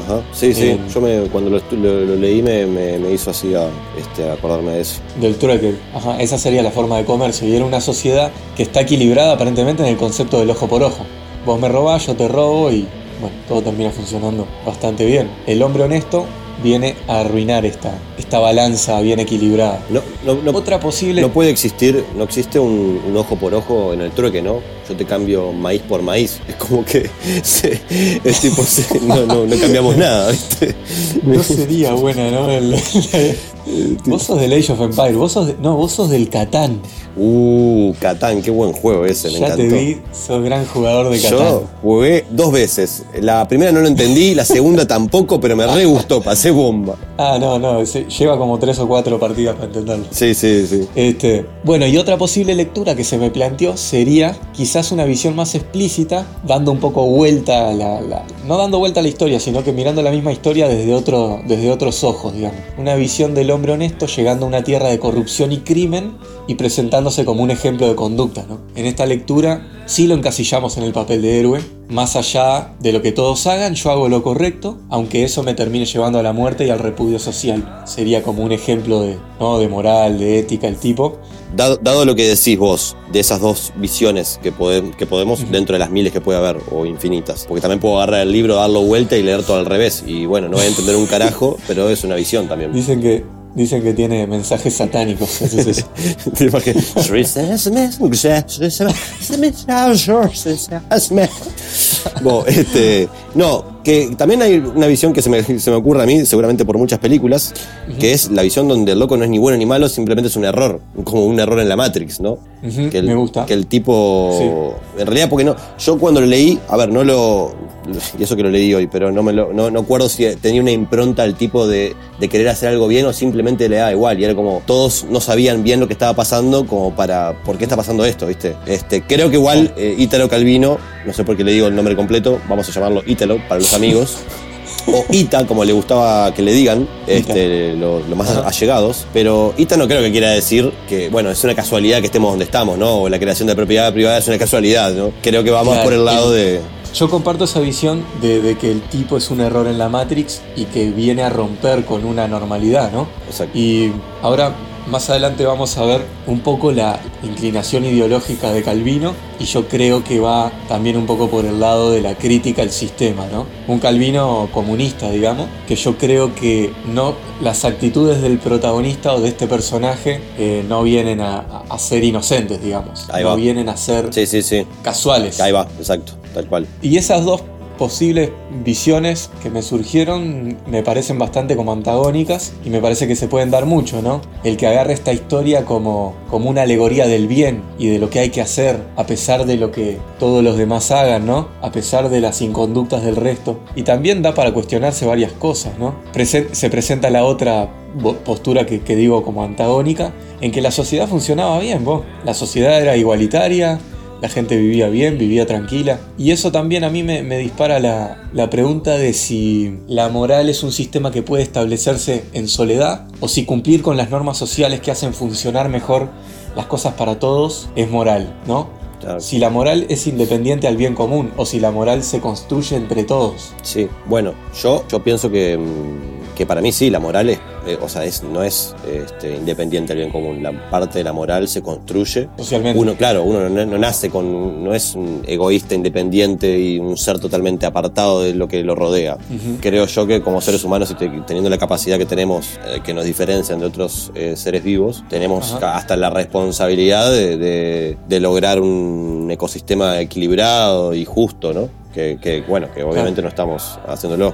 Ajá. Sí, sí, Bien. yo me, cuando lo, estu- lo- lo leí me, me- me hizo así a, este, a acordarme de eso. Del trueque. Ajá, esa sería la forma de comercio. Y era una sociedad que está equilibrada aparentemente en el concepto del ojo por ojo. Vos me robás, yo te robo y bueno, todo termina funcionando bastante bien. El hombre honesto viene a arruinar esta, esta balanza bien equilibrada. No, no, no, Otra posible... no puede existir, no existe un, un ojo por ojo en el trueque, ¿no? Yo te cambio maíz por maíz. Es como que se- es tipo, se- no, no, no cambiamos nada, ¿viste? No sería buena, ¿no? El- vos sos del Age of Empire, vos sos de- no, vos sos del Catán. Uh, Catán, qué buen juego ese, me Ya encantó. te vi, sos gran jugador de Catán. Yo jugué dos veces. La primera no lo entendí, la segunda tampoco, pero me re gustó, pasé bomba. Ah, no, no, lleva como tres o cuatro partidas para entenderlo. Sí, sí, sí. Este, bueno, y otra posible lectura que se me planteó sería quizás una visión más explícita, dando un poco vuelta a la, la- no dando vuelta a la historia, sino que mirando la misma historia desde, otro, desde otros ojos, digamos. Una visión del hombre honesto llegando a una tierra de corrupción y crimen y presentándose como un ejemplo de conducta, ¿no? En esta lectura sí lo encasillamos en el papel de héroe, más allá de lo que todos hagan, yo hago lo correcto, aunque eso me termine llevando a la muerte y al repudio social. Sería como un ejemplo de, ¿no? de moral, de ética, el tipo. Dado, dado lo que decís vos, de esas dos visiones que, pode- que podemos, dentro de las miles que puede haber, o infinitas, porque también puedo agarrar el libro, darlo vuelta y leer todo al revés, y bueno, no voy a entender un carajo, pero es una visión también. Dicen que, dicen que tiene mensajes satánicos. eso es eso. Este, no, que también hay una visión que se me, se me ocurre a mí, seguramente por muchas películas, que es la visión donde el loco no es ni bueno ni malo, simplemente es un error, como un error en la Matrix, ¿no? Que el, me gusta. Que el tipo, en realidad, porque no, yo cuando lo leí, a ver, no lo, y eso que lo leí hoy, pero no me lo, no, no acuerdo si tenía una impronta al tipo de, de querer hacer algo bien o simplemente le da igual, y era como, todos no sabían bien lo que estaba pasando, como para, ¿por qué está pasando esto, viste? Este, creo que igual eh, Ítalo Calvino, no sé por qué le digo el nombre completo, vamos a llamarlo Ítalo para los amigos. O Ita, como le gustaba que le digan, este, lo- los más Ajá. allegados. Pero Ita no creo que quiera decir que, bueno, es una casualidad que estemos donde estamos, ¿no? O la creación de propiedad privada es una casualidad, ¿no? Creo que va más Claro, por el lado y- de. Yo comparto esa visión de, de que el tipo es un error en la Matrix y que viene a romper con una normalidad, ¿no? Exacto. Y ahora más adelante vamos a ver un poco la inclinación ideológica de Calvino y yo creo que va también un poco por el lado de la crítica al sistema, ¿no? Un Calvino comunista, digamos, que yo creo que no las actitudes del protagonista o de este personaje eh, no vienen a, a ser inocentes, digamos, Ahí no va. vienen a ser Sí, sí, sí. casuales. Ahí va, exacto, tal cual. Y esas dos posibles visiones que me surgieron me parecen bastante como antagónicas y me parece que se pueden dar mucho, ¿no? El que agarre esta historia como, como una alegoría del bien y de lo que hay que hacer a pesar de lo que todos los demás hagan, ¿no? A pesar de las inconductas del resto. Y también da para cuestionarse varias cosas, ¿no? Se presenta la otra postura que, que digo como antagónica, en que la sociedad funcionaba bien, vos. La sociedad era igualitaria, la gente vivía bien, vivía tranquila. Y eso también a mí me, me dispara la, la pregunta de si la moral es un sistema que puede establecerse en soledad o si cumplir con las normas sociales que hacen funcionar mejor las cosas para todos es moral, ¿no? Claro. Si la moral es independiente al bien común o si la moral se construye entre todos. Sí, bueno, yo, yo pienso que, que para mí sí, la moral es, eh, o sea, es, no es este, independiente del bien común. La parte de la moral se construye. Socialmente. Uno, claro, uno no, no nace con, no es un egoísta independiente y un ser totalmente apartado de lo que lo rodea. Creo yo que como seres humanos y te- teniendo la capacidad que tenemos, eh, que nos diferencian de otros eh, seres vivos, tenemos Ajá. hasta la responsabilidad de, de- de lograr un ecosistema equilibrado y justo, ¿no? Que, que, bueno, que obviamente no estamos haciéndolo.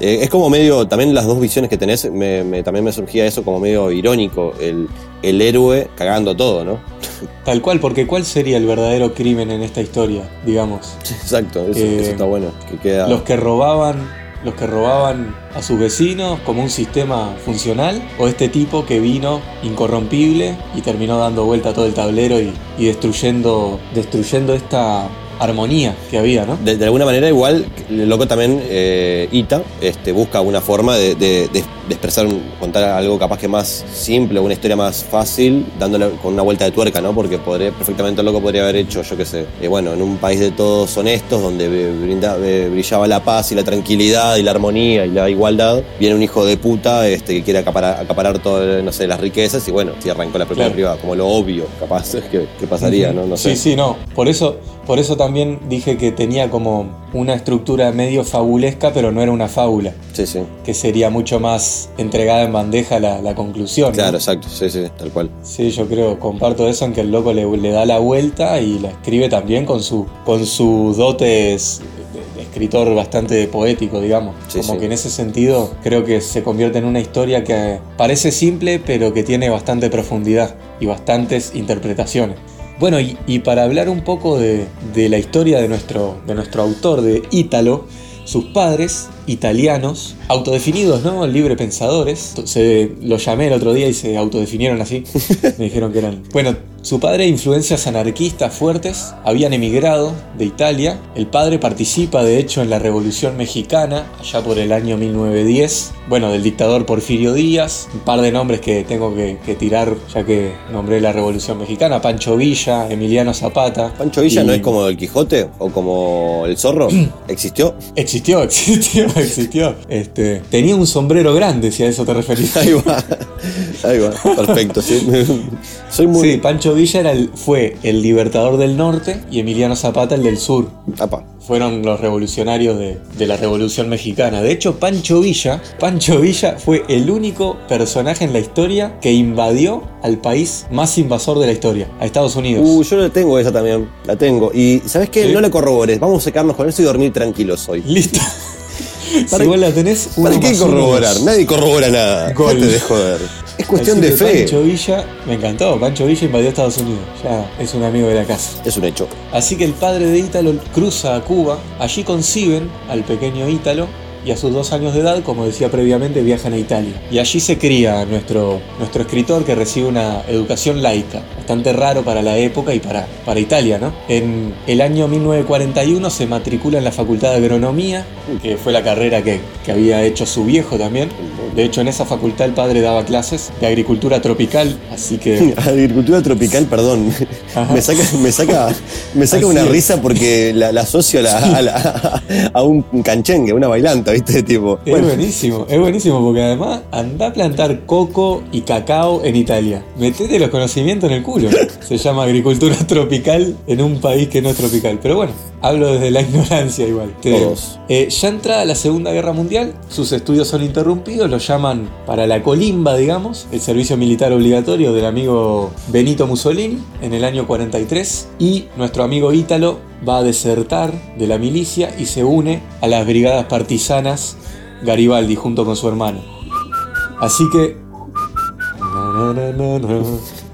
Eh, es como medio, también las dos visiones que tenés, me- me- también me surgía eso como medio irónico, el, el héroe cagando todo, ¿no? Tal cual, porque ¿cuál sería el verdadero crimen en esta historia, digamos? Exacto, eso, Eh, eso está bueno. Que queda... los que robaban los que robaban a sus vecinos como un sistema funcional o este tipo que vino incorrompible y terminó dando vuelta a todo el tablero y, y destruyendo destruyendo esta armonía que había, ¿no? De, de alguna manera igual, el loco también, eh, Ita, este, busca una forma de, de- de- expresar, contar algo capaz que más simple, una historia más fácil, dándole con una vuelta de tuerca, ¿no? Porque podría, perfectamente el loco podría haber hecho, yo qué sé, eh, bueno, en un país de todos honestos, donde brinda- brillaba la paz y la tranquilidad y la armonía y la igualdad, viene un hijo de puta este, que quiere acaparar, acaparar todas, no sé, las riquezas y bueno, si arrancó la propiedad Claro. privada, como lo obvio, capaz, que, que pasaría, ¿no? No sé. Sí, sí, no. Por eso, por eso también dije que tenía como una estructura medio fabulesca, pero no era una fábula, Sí, sí. que sería mucho más entregada en bandeja la, la conclusión. ¿no? Claro, exacto, sí, sí, tal cual. Sí, yo creo, comparto eso en que el loco le, le da la vuelta y la escribe también con su con sus dotes de, de escritor bastante poético, digamos. Sí, Como sí. que en ese sentido creo que se convierte en una historia que parece simple, pero que tiene bastante profundidad y bastantes interpretaciones. Bueno, y, y para hablar un poco de, de la historia de nuestro, de nuestro autor, de Ítalo, sus padres, italianos, autodefinidos, ¿no? Libre pensadores. Se, lo llamé el otro día y se autodefinieron así. Me dijeron que eran. Bueno, su padre, influencias anarquistas fuertes, habían emigrado de Italia. El padre participa, de hecho, en la Revolución Mexicana, allá por el año 1910. Bueno, del dictador Porfirio Díaz. Un par de nombres que tengo que, que tirar, ya que nombré la Revolución Mexicana. Pancho Villa, Emiliano Zapata. ¿Pancho Villa Y- no es como el Quijote o como el zorro? ¿Existió? Existió, existió, existió. Este, tenía un sombrero grande, si a eso te referís. Ahí va. Ahí va. Perfecto. sí. Soy muy. Sí, Pancho Villa era el- fue el libertador del norte y Emiliano Zapata el del sur. Apa. Fueron los revolucionarios de, de la Revolución Mexicana. De hecho, Pancho Villa, Pancho Villa fue el único personaje en la historia que invadió al país más invasor de la historia, a Estados Unidos. Uh, yo la tengo esa también. La tengo. Y ¿sabes qué? Sí. No la corrobores. Vamos a secarnos con eso y dormir tranquilos hoy. Listo. ¿Para si vos la tenés, ¿Para qué corroborar? Nadie corrobora nada. Gol. De joder. Es cuestión de fe. Pancho Villa, me encantó. Pancho Villa invadió Estados Unidos. Ya es un amigo de la casa. Es un hecho. Así que el padre de Ítalo cruza a Cuba, allí conciben al pequeño Ítalo y a sus dos años de edad, como decía previamente, viajan a Italia. Y allí se cría nuestro, nuestro escritor que recibe una educación laica, bastante raro para la época y para, para Italia, ¿no? En el año 1941 se matricula en la Facultad de Agronomía, que fue la carrera que, que había hecho su viejo también. De hecho, en esa facultad el padre daba clases de agricultura tropical, así que... Agricultura tropical, perdón. Ajá. Me saca, me saca, me saca Así una es. risa porque la, la asocio a, la- a la- a un canchengue, a una bailanta, ¿viste? Tipo, Es buenísimo, es buenísimo porque además anda a plantar coco y cacao en Italia. Metete los conocimientos en el culo. Se llama agricultura tropical en un país que no es tropical. Pero bueno, hablo desde la ignorancia igual. Todos. Eh, ya entrada la Segunda Guerra Mundial, sus estudios son interrumpidos, lo llaman para la colimba, digamos, el servicio militar obligatorio del amigo Benito Mussolini en el año 43 y nuestro amigo Ítalo va a desertar de la milicia y se une a las brigadas partisanas Garibaldi junto con su hermano. Así que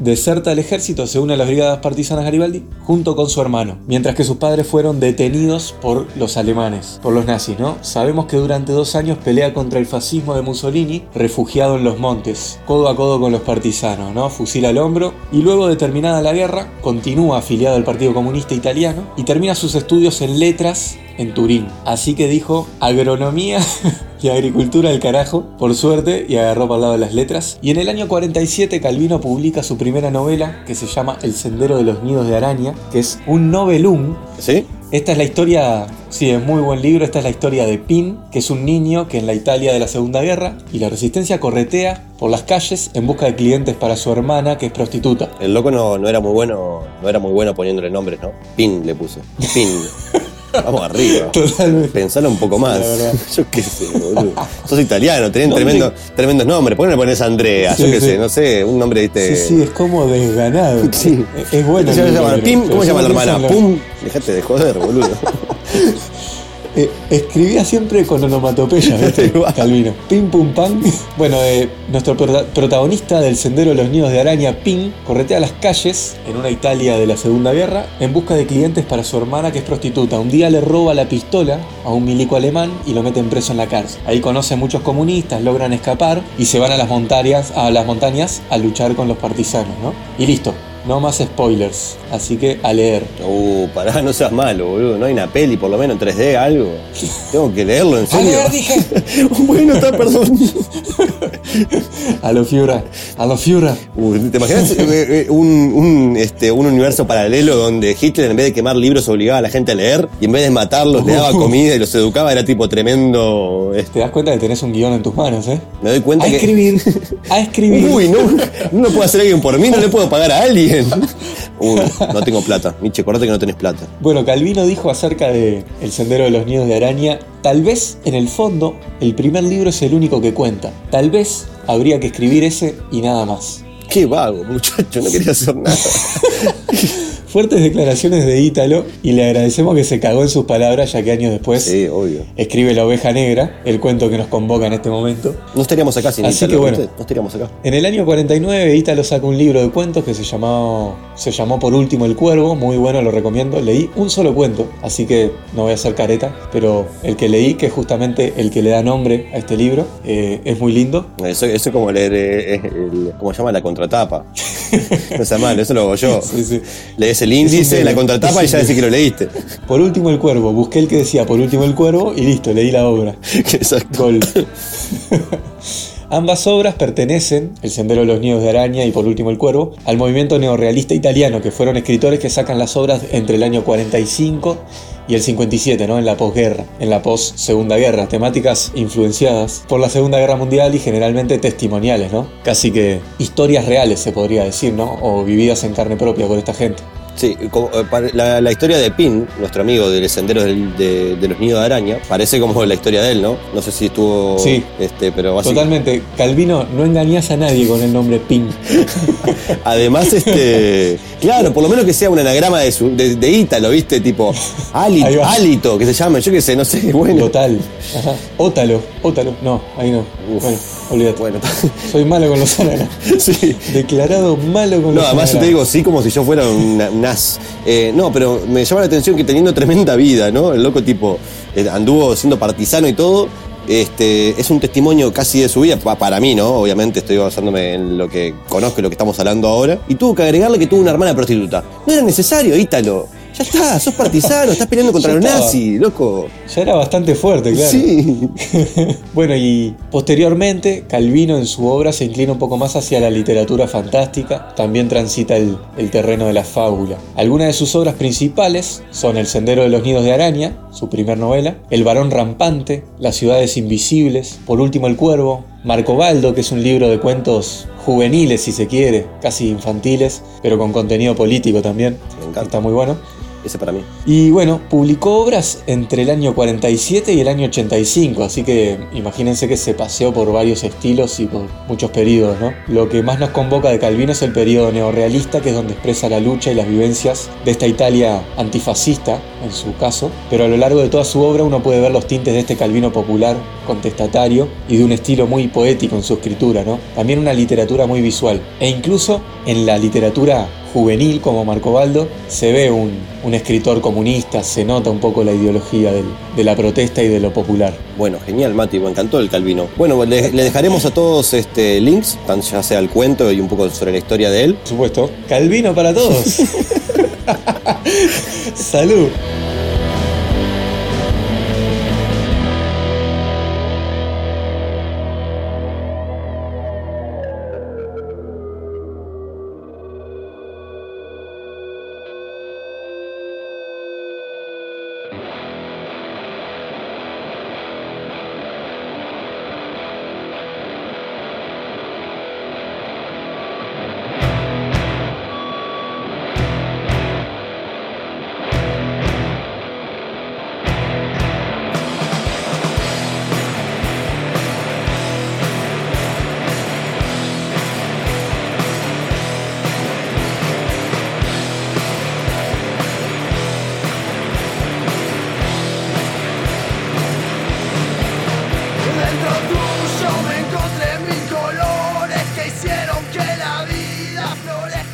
deserta el ejército, se une a las brigadas partisanas Garibaldi junto con su hermano, mientras que sus padres fueron detenidos por los alemanes, por los nazis, ¿no? Sabemos que durante dos años pelea contra el fascismo de Mussolini, refugiado en los montes, codo a codo con los partisanos, ¿no? Fusil al hombro, y luego de terminada la guerra, continúa afiliado al Partido Comunista Italiano y termina sus estudios en letras en Turín. Así que dijo agronomía y agricultura del carajo, por suerte, y agarró para el lado de las letras. Y en el año 47 Calvino publica su primera novela que se llama El sendero de los nidos de araña, que es un novelum. ¿sí? Esta es la historia, sí, es muy buen libro, esta es la historia de Pin, que es un niño que en la Italia de la Segunda Guerra y la resistencia corretea por las calles en busca de clientes para su hermana que es prostituta. El loco no, no era muy bueno, no era muy bueno poniéndole nombres, ¿no? Pin le puso. Pin. Vamos arriba. Totalmente. Pensalo un poco más. Yo qué sé, boludo. Sos italiano, tenés tremendos nombres. ¿Por qué no le pones Andrea? Sí, Yo qué sí. sé, no sé, un nombre, viste. Sí, sí, es como desganado. Sí. Es- Es bueno. ¿Cómo se llama? libro, Pim, pero- ¿Cómo se llama la hermana? Pum. Dejate de joder, boludo. Eh, escribía siempre con onomatopeya, ¿viste? Calvino. Pim pum pam. Bueno, eh, nuestro prota- protagonista del Sendero de los Nidos de Araña, Pim, corretea las calles en una Italia de la Segunda Guerra en busca de clientes para su hermana que es prostituta. Un día le roba la pistola a un milico alemán y lo meten preso en la cárcel. Ahí conoce a muchos comunistas, logran escapar y se van a las montañas, a las montañas a luchar con los partisanos, ¿no? Y listo. No más spoilers, así que a leer. Uh, pará, no seas malo, boludo. No hay una peli, por lo menos en 3D, algo. Tengo que leerlo, en A serio. leer, dije. bueno, está, perdón. A lo Fiura, a lo Fiura. Uh, ¿Te imaginas eh, eh, un, un, este, un universo paralelo donde Hitler en vez de quemar libros obligaba a la gente a leer y en vez de matarlos le daba comida y los educaba? Era tipo tremendo... este, Te das cuenta que tenés un guion en tus manos, ¿eh? me doy cuenta A que... escribir, a escribir. Uy, no, no lo puede hacer alguien por mí, no le puedo pagar a alguien. Uy, no tengo plata. Miche, acordate que no tenés plata. Bueno, Calvino dijo acerca de El sendero de los nidos de araña, tal vez en el fondo el primer libro es el único que cuenta. Tal vez habría que escribir ese y nada más. Qué vago, muchacho, no quería hacer nada. Fuertes declaraciones de Ítalo y le agradecemos que se cagó en sus palabras ya que años después Sí, obvio. escribe La oveja negra, el cuento que nos convoca en este momento. No estaríamos acá sin Así Ítalo, que bueno. No estaríamos acá. En el año 49 Ítalo saca un libro de cuentos que se llamó, se llamó Por último el cuervo, muy bueno, lo recomiendo. Leí un solo cuento, así que no voy a hacer careta, pero el que leí, que es justamente el que le da nombre a este libro, eh, es muy lindo. Eso, eso es como leer, eh, el- ¿cómo se llama? La contratapa. No sea malo, eso lo hago yo. Sí, sí. Lees el índice, la contratapa y ya decís que lo leíste. Por último el cuervo, busqué el que decía Por último el cuervo y listo, leí la obra. Exacto. Gol. Ambas obras pertenecen, El Sendero de los Nidos de Araña y por último El Cuervo, al movimiento neorrealista italiano, que fueron escritores que sacan las obras entre el año 45 y el 57, ¿no? En la posguerra, en la post-segunda guerra, temáticas influenciadas por la Segunda Guerra Mundial y generalmente testimoniales, ¿no? Casi que historias reales se podría decir, ¿no? O vividas en carne propia por esta gente. Sí, como, eh, la, la historia de Pin, nuestro amigo del sendero del- de, de los nidos de araña, parece como la historia de él, ¿no? No sé si estuvo. Sí. Este, pero así. Totalmente. Calvino, no engañas a nadie con el nombre Pin. Además, este. Claro, por lo menos que sea un anagrama de, su, de, de Ítalo, ¿viste? Tipo, Alito. Alito, que se llame, yo qué sé, no sé, bueno. Total. Ajá. Ótalo, ótalo. No, ahí no. Uf. Bueno, olvídate. Bueno, Soy malo con los anagramas. sí. Declarado malo con No, los además yo te anagramas. digo, sí, como si yo fuera una- un Eh, no, pero me llama la atención que teniendo tremenda vida, ¿no? El loco tipo eh, anduvo siendo partisano y todo. Este, es un testimonio casi de su vida, pa- para mí, ¿no? Obviamente estoy basándome en lo que conozco y lo que estamos hablando ahora. Y tuvo que agregarle que tuvo una hermana prostituta. No era necesario, Ítalo. Ya está, sos partisano, estás peleando contra los nazis, loco. Ya era bastante fuerte, claro. Sí. bueno, y posteriormente, Calvino en su obra se inclina un poco más hacia la literatura fantástica, también transita el, el terreno de la fábula. Algunas de sus obras principales son El Sendero de los Nidos de Araña, su primer novela, El varón rampante, Las ciudades invisibles, por último El cuervo, Marco Baldo, que es un libro de cuentos juveniles si se quiere, casi infantiles, pero con contenido político también. Me encanta. Está muy bueno. Ese para mí. Y bueno, publicó obras entre el año 47 y el año 85, así que imagínense que se paseó por varios estilos y por muchos periodos, ¿no? Lo que más nos convoca de Calvino es el periodo neorrealista, que es donde expresa la lucha y las vivencias de esta Italia antifascista, en su caso, pero a lo largo de toda su obra uno puede ver los tintes de este Calvino popular, contestatario y de un estilo muy poético en su escritura, ¿no? También una literatura muy visual, e incluso en la literatura juvenil como Marco Baldo, se ve un, un escritor comunista, se nota un poco la ideología del- de la protesta y de lo popular. Bueno, genial, Mati, me encantó el Calvino. Bueno, le, le dejaremos a todos este, links, tan ya sea el cuento y un poco sobre la historia de él. Por supuesto, Calvino para todos. Salud.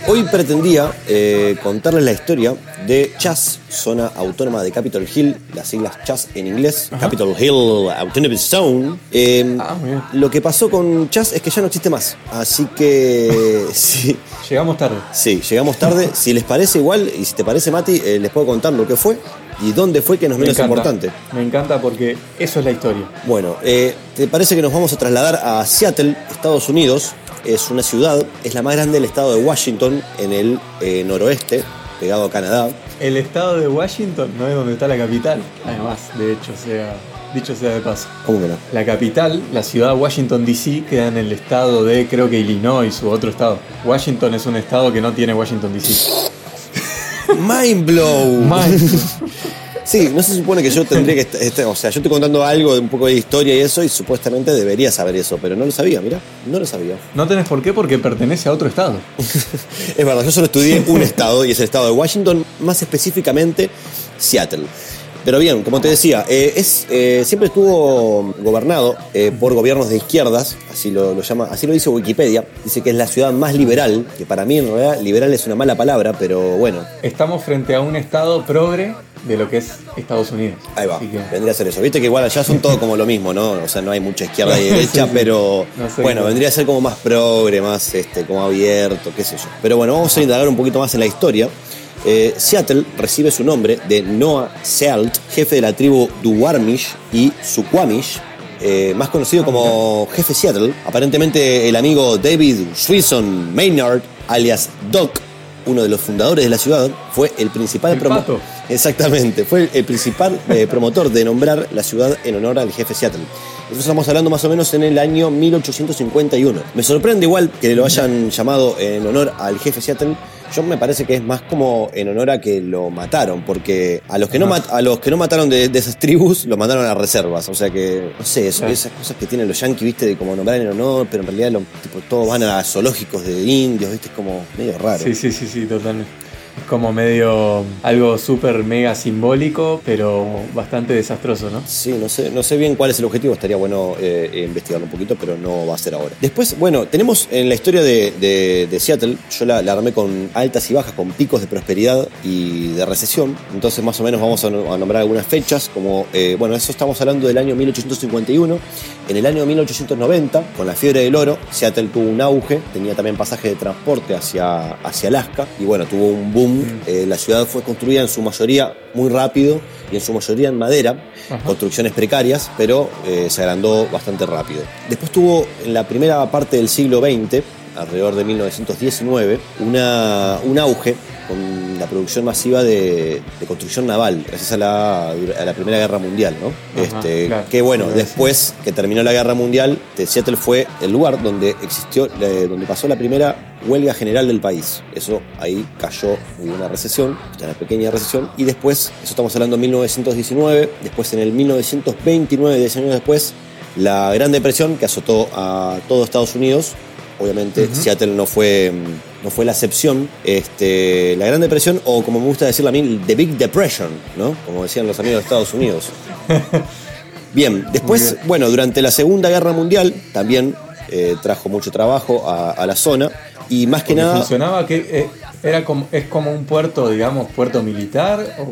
Hoy pretendía eh, contarles la historia de Chas, zona autónoma de Capitol Hill, las siglas Chas en inglés, Capitol Hill Autonomous Zone. Eh, Ah, muy bien. lo que pasó con Chas es que ya no existe más, así que sí, Llegamos tarde. sí, llegamos tarde. Si les parece igual y si te parece Mati, eh, les puedo contar lo que fue y dónde fue que no es Me menos importante. Me encanta porque eso es la historia. Bueno, eh, ¿te parece que nos vamos a trasladar a Seattle, Estados Unidos? Es una ciudad, es la más grande del estado de Washington, en el eh, noroeste, pegado a Canadá. El estado de Washington no es donde está la capital. Además, de hecho, sea, dicho sea de paso. ¿Cómo que no? La capital, la ciudad de Washington DC, queda en el estado de, creo que Illinois u otro estado. Washington es un estado que no tiene Washington DC. Mind blow. Mal. Sí, no se supone que yo tendría que. est- este- o sea, yo estoy contando algo de un poco de historia y eso, y supuestamente debería saber eso, pero no lo sabía, mira, no lo sabía. No tenés por qué porque pertenece a otro estado. Es verdad, yo solo estudié un estado y es el estado de Washington, más específicamente Seattle. Pero bien, como te decía, eh, es, eh, siempre estuvo gobernado eh, por gobiernos de izquierdas, así lo, lo llama, así lo dice Wikipedia. Dice que es la ciudad más liberal, que para mí en realidad liberal es una mala palabra, pero bueno, Estamos frente a un estado progre de lo que es Estados Unidos. ahí va, que- vendría a ser eso. Viste que igual allá son todo como lo mismo, ¿no? O sea, no hay mucha izquierda y derecha, sí. pero No sé bueno, vendría a ser como más progre, más este, como abierto, qué sé yo. Pero bueno, vamos a indagar un poquito más en la historia. Eh, Seattle recibe su nombre de Noah Sealt, jefe de la tribu Duwamish y Suquamish, eh, más conocido como jefe Seattle. Aparentemente el amigo David Swinson Maynard, alias Doc, uno de los fundadores de la ciudad, fue el principal El promo- pato. Exactamente, fue el principal eh, promotor de nombrar la ciudad en honor al jefe Seattle. Nosotros estamos hablando más o menos en el año 1851. Me sorprende igual que lo hayan llamado en honor al jefe Seattle. Yo me parece que es más como en honor a que lo mataron, porque a los que no, mat- a los que no mataron de, de esas tribus los mandaron a reservas. O sea que, no sé, eso- esas cosas que tienen los yanquis, viste, de como nombrar en honor, pero en realidad lo- tipo, todos van a zoológicos de indios, viste, es como medio raro. Sí, sí, sí, sí, totalmente. Como medio algo súper mega simbólico, pero bastante desastroso, ¿no? Sí, no sé, no sé bien cuál es el objetivo, estaría bueno eh, investigarlo un poquito, pero no va a ser ahora. Después, bueno, tenemos en la historia de, de- Seattle, yo la, armé con altas y bajas, con picos de prosperidad y de recesión, entonces más o menos vamos a nombrar algunas fechas, como, eh, bueno, eso estamos hablando del año 1851, en el año 1890, con la fiebre del oro, Seattle tuvo un auge, tenía también pasaje de transporte hacia, hacia Alaska, y bueno, tuvo un boom, Eh, la ciudad fue construida en su mayoría muy rápido y en su mayoría en madera, Ajá. construcciones precarias, pero eh, se agrandó bastante rápido. Después tuvo en la primera parte del siglo XX, alrededor de 1919, una, un auge con la producción masiva de, de construcción naval, gracias a la, a la Primera Guerra Mundial, ¿no? Ajá, este, claro. que bueno, después que terminó la Guerra Mundial, de Seattle fue el lugar donde existió, donde pasó la primera huelga general del país. Eso ahí cayó, hubo una recesión, una pequeña recesión, y después, eso estamos hablando en 1919, después en el 1929, 10 años después, la Gran Depresión que azotó a todo Estados Unidos. Obviamente Seattle no fue, mm, no fue la excepción. Este, la Gran Depresión, o como me gusta decirlo a mí, The Big Depression, ¿no? Como decían los amigos de Estados Unidos. Bien, después, bueno, durante la Segunda Guerra Mundial también eh, trajo mucho trabajo a, a la zona y más que Porque nada... funcionaba que eh, era como, es como un puerto, digamos, puerto militar o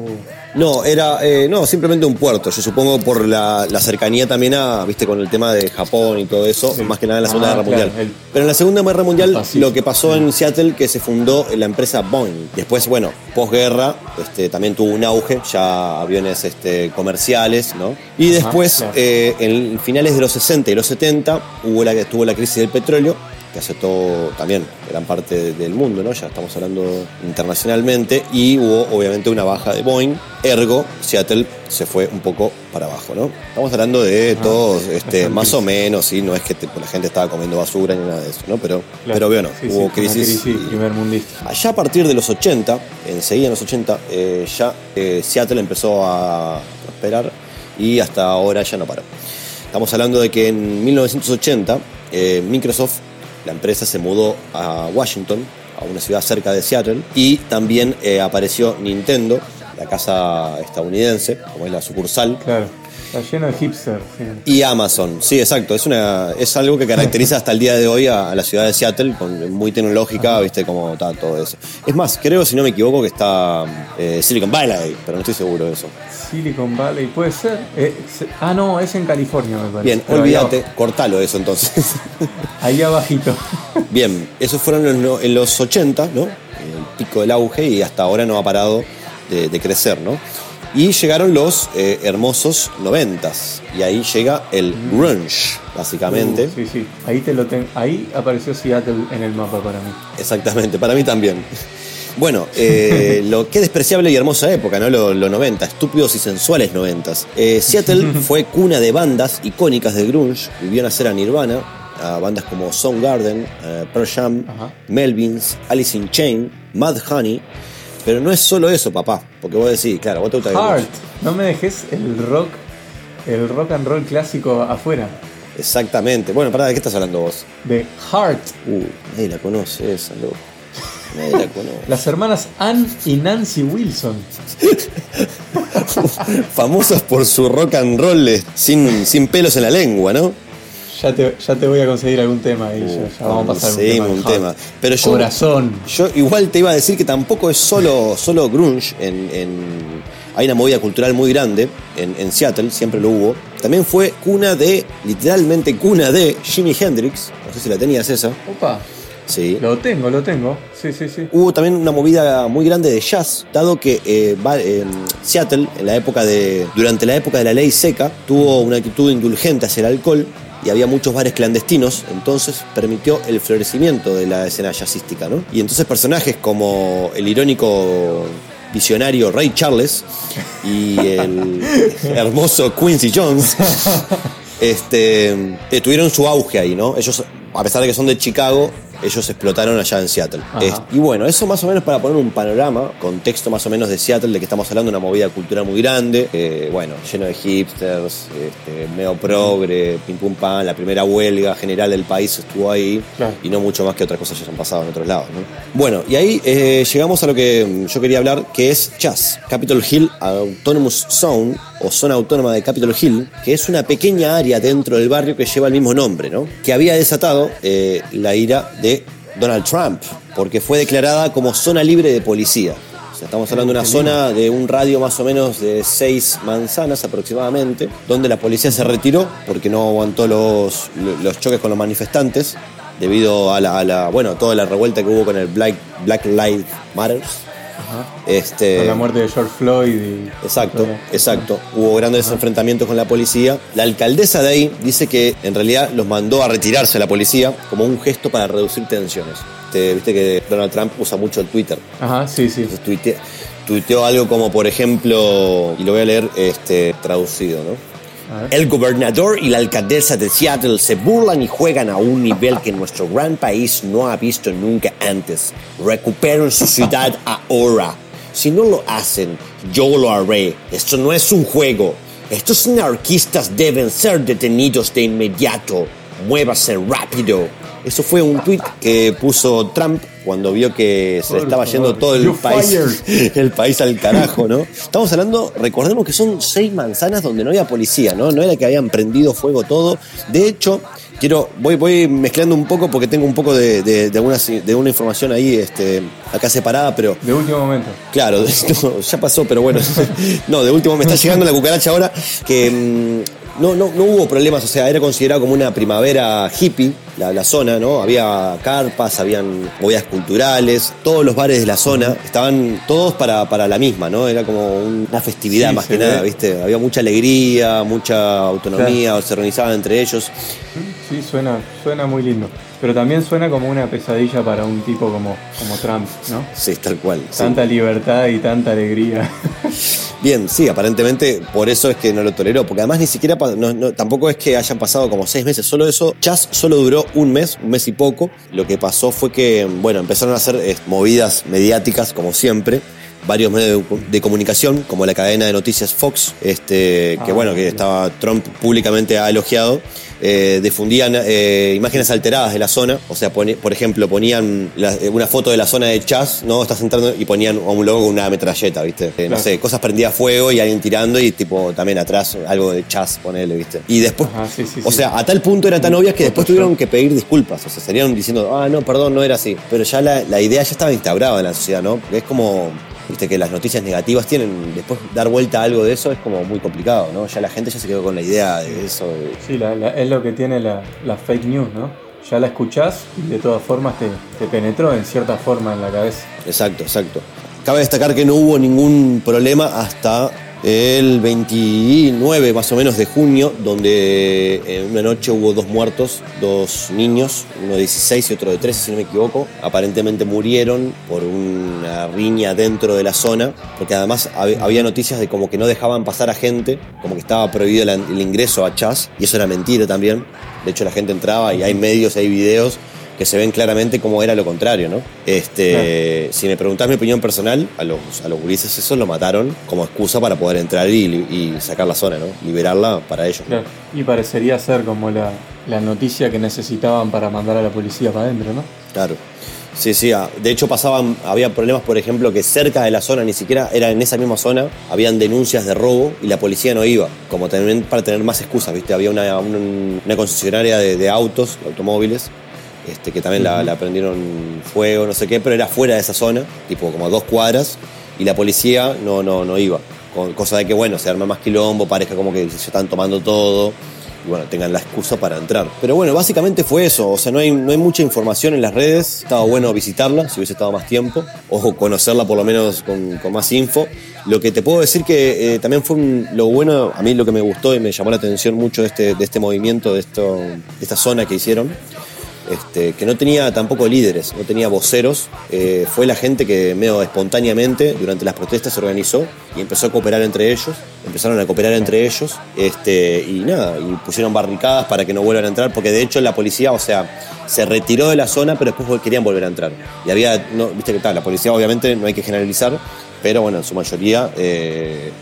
No, era, eh, no, simplemente un puerto. Yo supongo por la, la cercanía también a, viste, con el tema de Japón y todo eso, Sí. más que nada en la Segunda Ah, Guerra claro, Mundial. el- Pero en la Segunda Guerra Mundial, lo que pasó en Seattle, que se fundó la empresa Boeing. Después, bueno, posguerra, este, también tuvo un auge, ya aviones este, comerciales, ¿no? Y Ajá, después, claro. eh, en finales de los 60 y los 70, hubo la, tuvo la crisis del petróleo que azotó también gran parte de- del mundo, ¿no? Ya estamos hablando internacionalmente, y hubo obviamente una baja de Boeing, ergo Seattle se fue un poco para abajo, ¿no? Estamos hablando de Ah, todos, este, más o crisis. menos, ¿sí? No es que te- la gente estaba comiendo basura ni nada de eso, ¿no? Pero, Claro. pero bueno, Sí, sí, hubo una crisis. primer mundista. Allá a partir de los 80, enseguida en los 80, eh, ya eh, Seattle empezó a prosperar y hasta ahora ya no paró. Estamos hablando de que en 1980 eh, Microsoft, la empresa, se mudó a Washington, a una ciudad cerca de Seattle, y también eh, apareció Nintendo, la casa estadounidense, como es la sucursal, está lleno de hipsters. sí. y Amazon, sí, exacto. Es una es algo que caracteriza hasta el día de hoy a, a la ciudad de Seattle, con- muy tecnológica, viste cómo está todo eso. Es más, creo, si no me equivoco, que está eh, Silicon Valley, pero no estoy seguro de eso. Silicon Valley, puede ser. Eh, se- ah, no, es en California, me parece. Bien, Pero olvídate, cortalo eso entonces. Ahí abajito. Bien, esos fueron en los, en los 80, ¿no? El pico del auge y hasta ahora no ha parado de, de crecer, ¿no? Y llegaron los eh, hermosos 90 y ahí llega el grunge, básicamente. Uh, sí, sí. Ahí te lo ten- Ahí apareció Seattle en el mapa para mí. Exactamente, para mí también. Bueno, eh, lo qué despreciable y hermosa época, ¿no? Los lo 90, estúpidos y sensuales 90. Eh, Seattle fue cuna de bandas icónicas de grunge, vivió nacer a Nirvana, a bandas como Soundgarden, eh, Pearl Jam, Ajá. Melvins, Alice in Chain, Mad Honey. Pero no es solo eso, papá, porque vos decís, claro, vos te gusta. Heart. No me dejes el rock, el rock and roll clásico afuera. Exactamente. Bueno, pará, ¿de qué estás hablando vos? De Heart. Uh, nadie la conoce esa, loco. Nadie la conoce. Las hermanas Ann y Nancy Wilson. Famosas por su rock and roll eh, sin, sin pelos en la lengua, ¿no? Ya te, ya te voy a conseguir algún tema ahí. ya, ya vamos a pasar un tema. un tema. Pero yo, Corazón. yo igual te iba a decir que tampoco es solo, solo grunge. En, en- hay una movida cultural muy grande en, en Seattle, siempre lo hubo. También fue cuna de, literalmente cuna de Jimi Hendrix. No sé si la tenías esa. Opa. Sí. Lo tengo, lo tengo. Sí, sí, sí. Hubo también una movida muy grande de jazz, dado que eh, va- eh, Seattle, en la época de, durante la época de la ley seca, tuvo una actitud indulgente hacia el alcohol y había muchos bares clandestinos, entonces permitió el florecimiento de la escena jazzística, ¿no? Y entonces personajes como el irónico visionario Ray Charles y el hermoso Quincy Jones este, eh, tuvieron su auge ahí, ¿no? Ellos, a pesar de que son de Chicago, ellos explotaron allá en Seattle. Es- y bueno, eso más o menos para poner un panorama, contexto más o menos de Seattle, de que estamos hablando de una movida cultural muy grande, eh, bueno, lleno de hipsters, este, medio progre, pim pum pam, la primera huelga general del país estuvo ahí, Claro. y no mucho más que otras cosas que hayan pasado en otros lados, ¿no? Bueno, y ahí eh, llegamos a lo que mm, yo quería hablar, que es Chas, Capitol Hill Autonomous Zone, o zona autónoma de Capitol Hill, que es una pequeña área dentro del barrio que lleva el mismo nombre, ¿no? Que había desatado eh, la ira de Donald Trump, porque fue declarada como zona libre de policía. O sea, estamos hablando de una zona de un radio más o menos de seis manzanas aproximadamente, donde la policía se retiró porque no aguantó los, los choques con los manifestantes debido a la, a la- bueno, toda la revuelta que hubo con el Black, Black Lives Este, Con la muerte de George Floyd y. Exacto, exacto. Hubo grandes enfrentamientos con la policía. La alcaldesa de ahí dice que en realidad los mandó a retirarse la policía como un gesto para reducir tensiones. Este, Viste que Donald Trump usa mucho el Twitter. Ajá, sí, sí. Entonces tuite- tuiteó algo como, por ejemplo, y lo voy a leer este, traducido, ¿no? El gobernador y la alcaldesa de Seattle se burlan y juegan a un nivel que nuestro gran país no ha visto nunca antes. Recuperan su ciudad ahora. Si no lo hacen, yo lo haré. Esto no es un juego. Estos anarquistas deben ser detenidos de inmediato. Muévase rápido. Eso fue un tweet que puso Trump cuando vio que se Por estaba yendo todo el país, fired. el país al carajo, ¿no? Estamos hablando, recordemos que son seis manzanas donde no había policía, ¿no? No era que habían prendido fuego todo. De hecho, quiero, voy, voy mezclando un poco porque tengo un poco de, de, de alguna, de una información ahí, este, acá separada, pero De último momento. Claro, no, ya pasó, pero bueno. No, de último me está llegando la cucaracha ahora que mm, no, no, no hubo problemas, o sea, era considerado como una primavera hippie, la, la zona, ¿no? Había carpas, habían movidas culturales, todos los bares de la zona estaban todos para, para la misma, ¿no? Era como una festividad Sí, más que nada. ¿viste? Había mucha alegría, mucha autonomía, se organizaban entre ellos. Sí, suena, suena muy lindo. Pero también suena como una pesadilla para un tipo como, como Trump, ¿no? Sí, tal cual. sí. Tanta libertad y tanta alegría. Bien, sí, aparentemente por eso es que no lo toleró, porque además ni siquiera, no- no- tampoco es que hayan pasado como seis meses, solo eso, Chas solo duró un mes, un mes y poco, lo que pasó fue que, bueno, empezaron a hacer eh, movidas mediáticas como siempre, varios medios de, comunicación, como la cadena de noticias Fox, este, que Ah, bueno, que estaba Trump públicamente ha elogiado, eh, difundían eh, imágenes alteradas de la zona, o sea, pone- por ejemplo, ponían la- eh, una foto de la zona de Chas, ¿no? Estás entrando y ponían a un logo con una metralleta, ¿viste? Eh, No sé, cosas prendidas a fuego y alguien tirando y tipo también atrás algo de Chas, ponele, ¿viste? Y después, Ajá, sí, sí, o sí. sea, a tal punto eran tan obvias que después tuvieron que pedir disculpas, o sea, salieron diciendo, ah, no, perdón, no era así. Pero ya la, la idea ya estaba instaurada en la sociedad, ¿no? Es como... Viste que las noticias negativas tienen, después dar vuelta a algo de eso es como muy complicado, ¿no? Ya la gente ya se quedó con la idea de eso. de- Sí, la- la- es lo que tiene la, la fake news, ¿no? Ya la escuchás y de todas formas te, te penetró en cierta forma en la cabeza. Exacto, exacto. Cabe destacar que no hubo ningún problema hasta el 29 más o menos de junio, donde en una noche hubo dos muertos, dos niños, uno de 16 y otro de 13, si no me equivoco. Aparentemente murieron por una riña dentro de la zona, porque además hab- había noticias de como que no dejaban pasar a gente, como que estaba prohibido el ingreso a Chas, y eso era mentira también. De hecho, la gente entraba y hay medios, hay videos que se ven claramente como era lo contrario, ¿no? Este, Si me preguntás mi opinión personal, a los, a los gurises esos lo mataron como excusa para poder entrar y, y sacar la zona, ¿no? Liberarla para ellos. Claro. Y parecería ser como la, la noticia que necesitaban para mandar a la policía para adentro, ¿no? Claro. Sí, sí, ah, de hecho pasaban, había problemas, por ejemplo, que cerca de la zona, ni siquiera era en esa misma zona, habían denuncias de robo y la policía no iba, como también para tener más excusas, ¿viste? Había una, un- una concesionaria de, de autos, de automóviles, este, que también la, la prendieron fuego, no sé qué, pero era fuera de esa zona, tipo como a dos cuadras, y la policía no, no, no iba. Con, cosa de que, bueno, se arma más quilombo, parezca como que se están tomando todo, y bueno, tengan la excusa para entrar. Pero bueno, básicamente fue eso, o sea, no hay, no hay mucha información en las redes, estaba bueno visitarla si hubiese estado más tiempo, o conocerla por lo menos con, con más info. Lo que te puedo decir que eh, también fue un- lo bueno, a mí lo que me gustó y me llamó la atención mucho de este, de este movimiento, de, esto, de esta zona que hicieron, este, que no tenía tampoco líderes, no tenía voceros, eh, fue la gente que medio espontáneamente durante las protestas se organizó y empezó a cooperar entre ellos, empezaron a cooperar entre ellos, este, y nada, y pusieron barricadas para que no vuelvan a entrar, porque de hecho la policía, o sea, se retiró de la zona, pero después querían volver a entrar. Y había, viste que tal, la policía obviamente no hay que generalizar, pero bueno, en su mayoría... eh,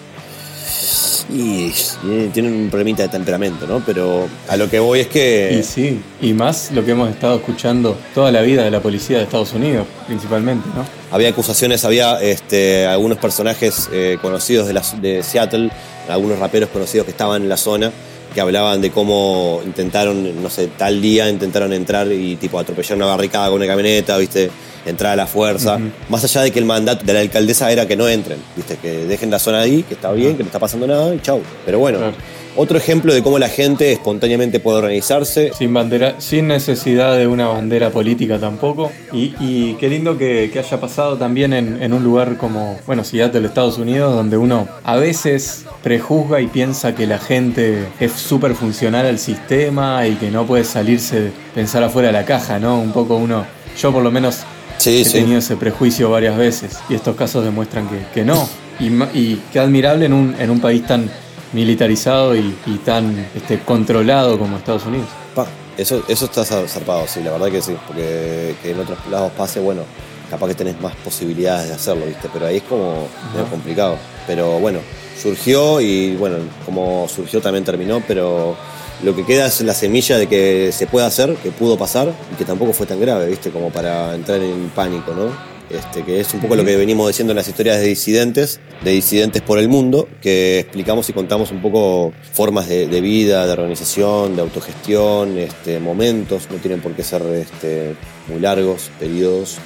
y, y tienen un problemita de temperamento, ¿no? Pero a lo que voy es que... Y sí, y más lo que hemos estado escuchando toda la vida de la policía de Estados Unidos, principalmente, ¿no? Había acusaciones, había este, algunos personajes eh, conocidos de, la- de Seattle, algunos raperos conocidos que estaban en la zona, que hablaban de cómo intentaron, no sé, tal día intentaron entrar y tipo atropellar una barricada con una camioneta, viste, entrar a la fuerza. Más allá de que el mandato de la alcaldesa era que no entren, viste, que dejen la zona ahí, que está bien, que no está pasando nada y chau. Pero bueno, Claro. otro ejemplo de cómo la gente espontáneamente puede organizarse. Sin bandera, sin necesidad de una bandera política tampoco. Y, y qué lindo que, que haya pasado también en, en un lugar como, bueno, Seattle, Estados Unidos, donde uno a veces prejuzga y piensa que la gente es súper funcional al sistema y que no puede salirse de pensar afuera de la caja, ¿no? Un poco uno, yo por lo menos Sí, he sí. tenido ese prejuicio varias veces y estos casos demuestran que, que no. Y, qué admirable en un, en un país tan militarizado y, y tan este, controlado como Estados Unidos. Pa, eso, eso está zar- zarpado, sí, la verdad que sí. Porque que en otros lados pase, bueno, capaz que tenés más posibilidades de hacerlo, ¿viste? Pero ahí es como medio complicado. Pero bueno, surgió y bueno, como surgió también terminó, pero lo que queda es la semilla de que se puede hacer, que pudo pasar y que tampoco fue tan grave, ¿viste? Como para entrar en pánico, ¿no? Este, que es un poco lo que venimos diciendo en las historias de disidentes, de disidentes por el mundo, que explicamos y contamos un poco formas de, de vida, de organización, de autogestión, este, momentos, no tienen por qué ser este, muy largos, periodos,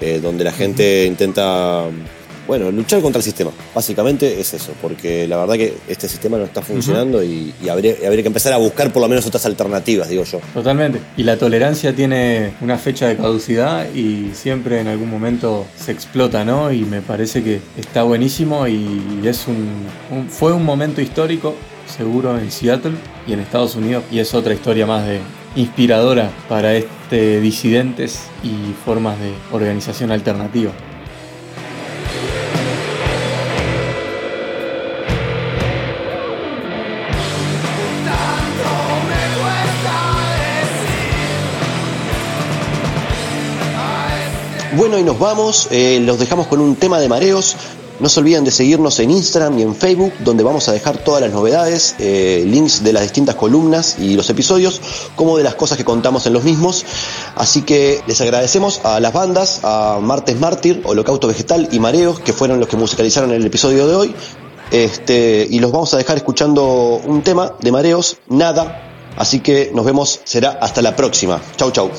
eh, donde la gente intenta, bueno, luchar contra el sistema. Básicamente es eso, porque la verdad que este sistema no está funcionando y, y habría, y habría que empezar a buscar por lo menos otras alternativas, digo yo. Totalmente. Y la tolerancia tiene una fecha de caducidad y siempre en algún momento se explota, ¿no? Y me parece que está buenísimo y es un, un- fue un momento histórico, seguro en Seattle y en Estados Unidos y es otra historia más de inspiradora para este disidentes y formas de organización alternativa. Bueno, y nos vamos. eh, los dejamos con un tema de mareos. No se olviden de seguirnos en Instagram y en Facebook, donde vamos a dejar todas las novedades, eh, links de las distintas columnas y los episodios, como de las cosas que contamos en los mismos. Así que les agradecemos a las bandas, a Martes Mártir, Holocausto Vegetal y Mareos, que fueron los que musicalizaron el episodio de hoy. Este, y los vamos a dejar escuchando un tema de Mareos, nada. Así que nos vemos, será hasta la próxima. Chau, chau.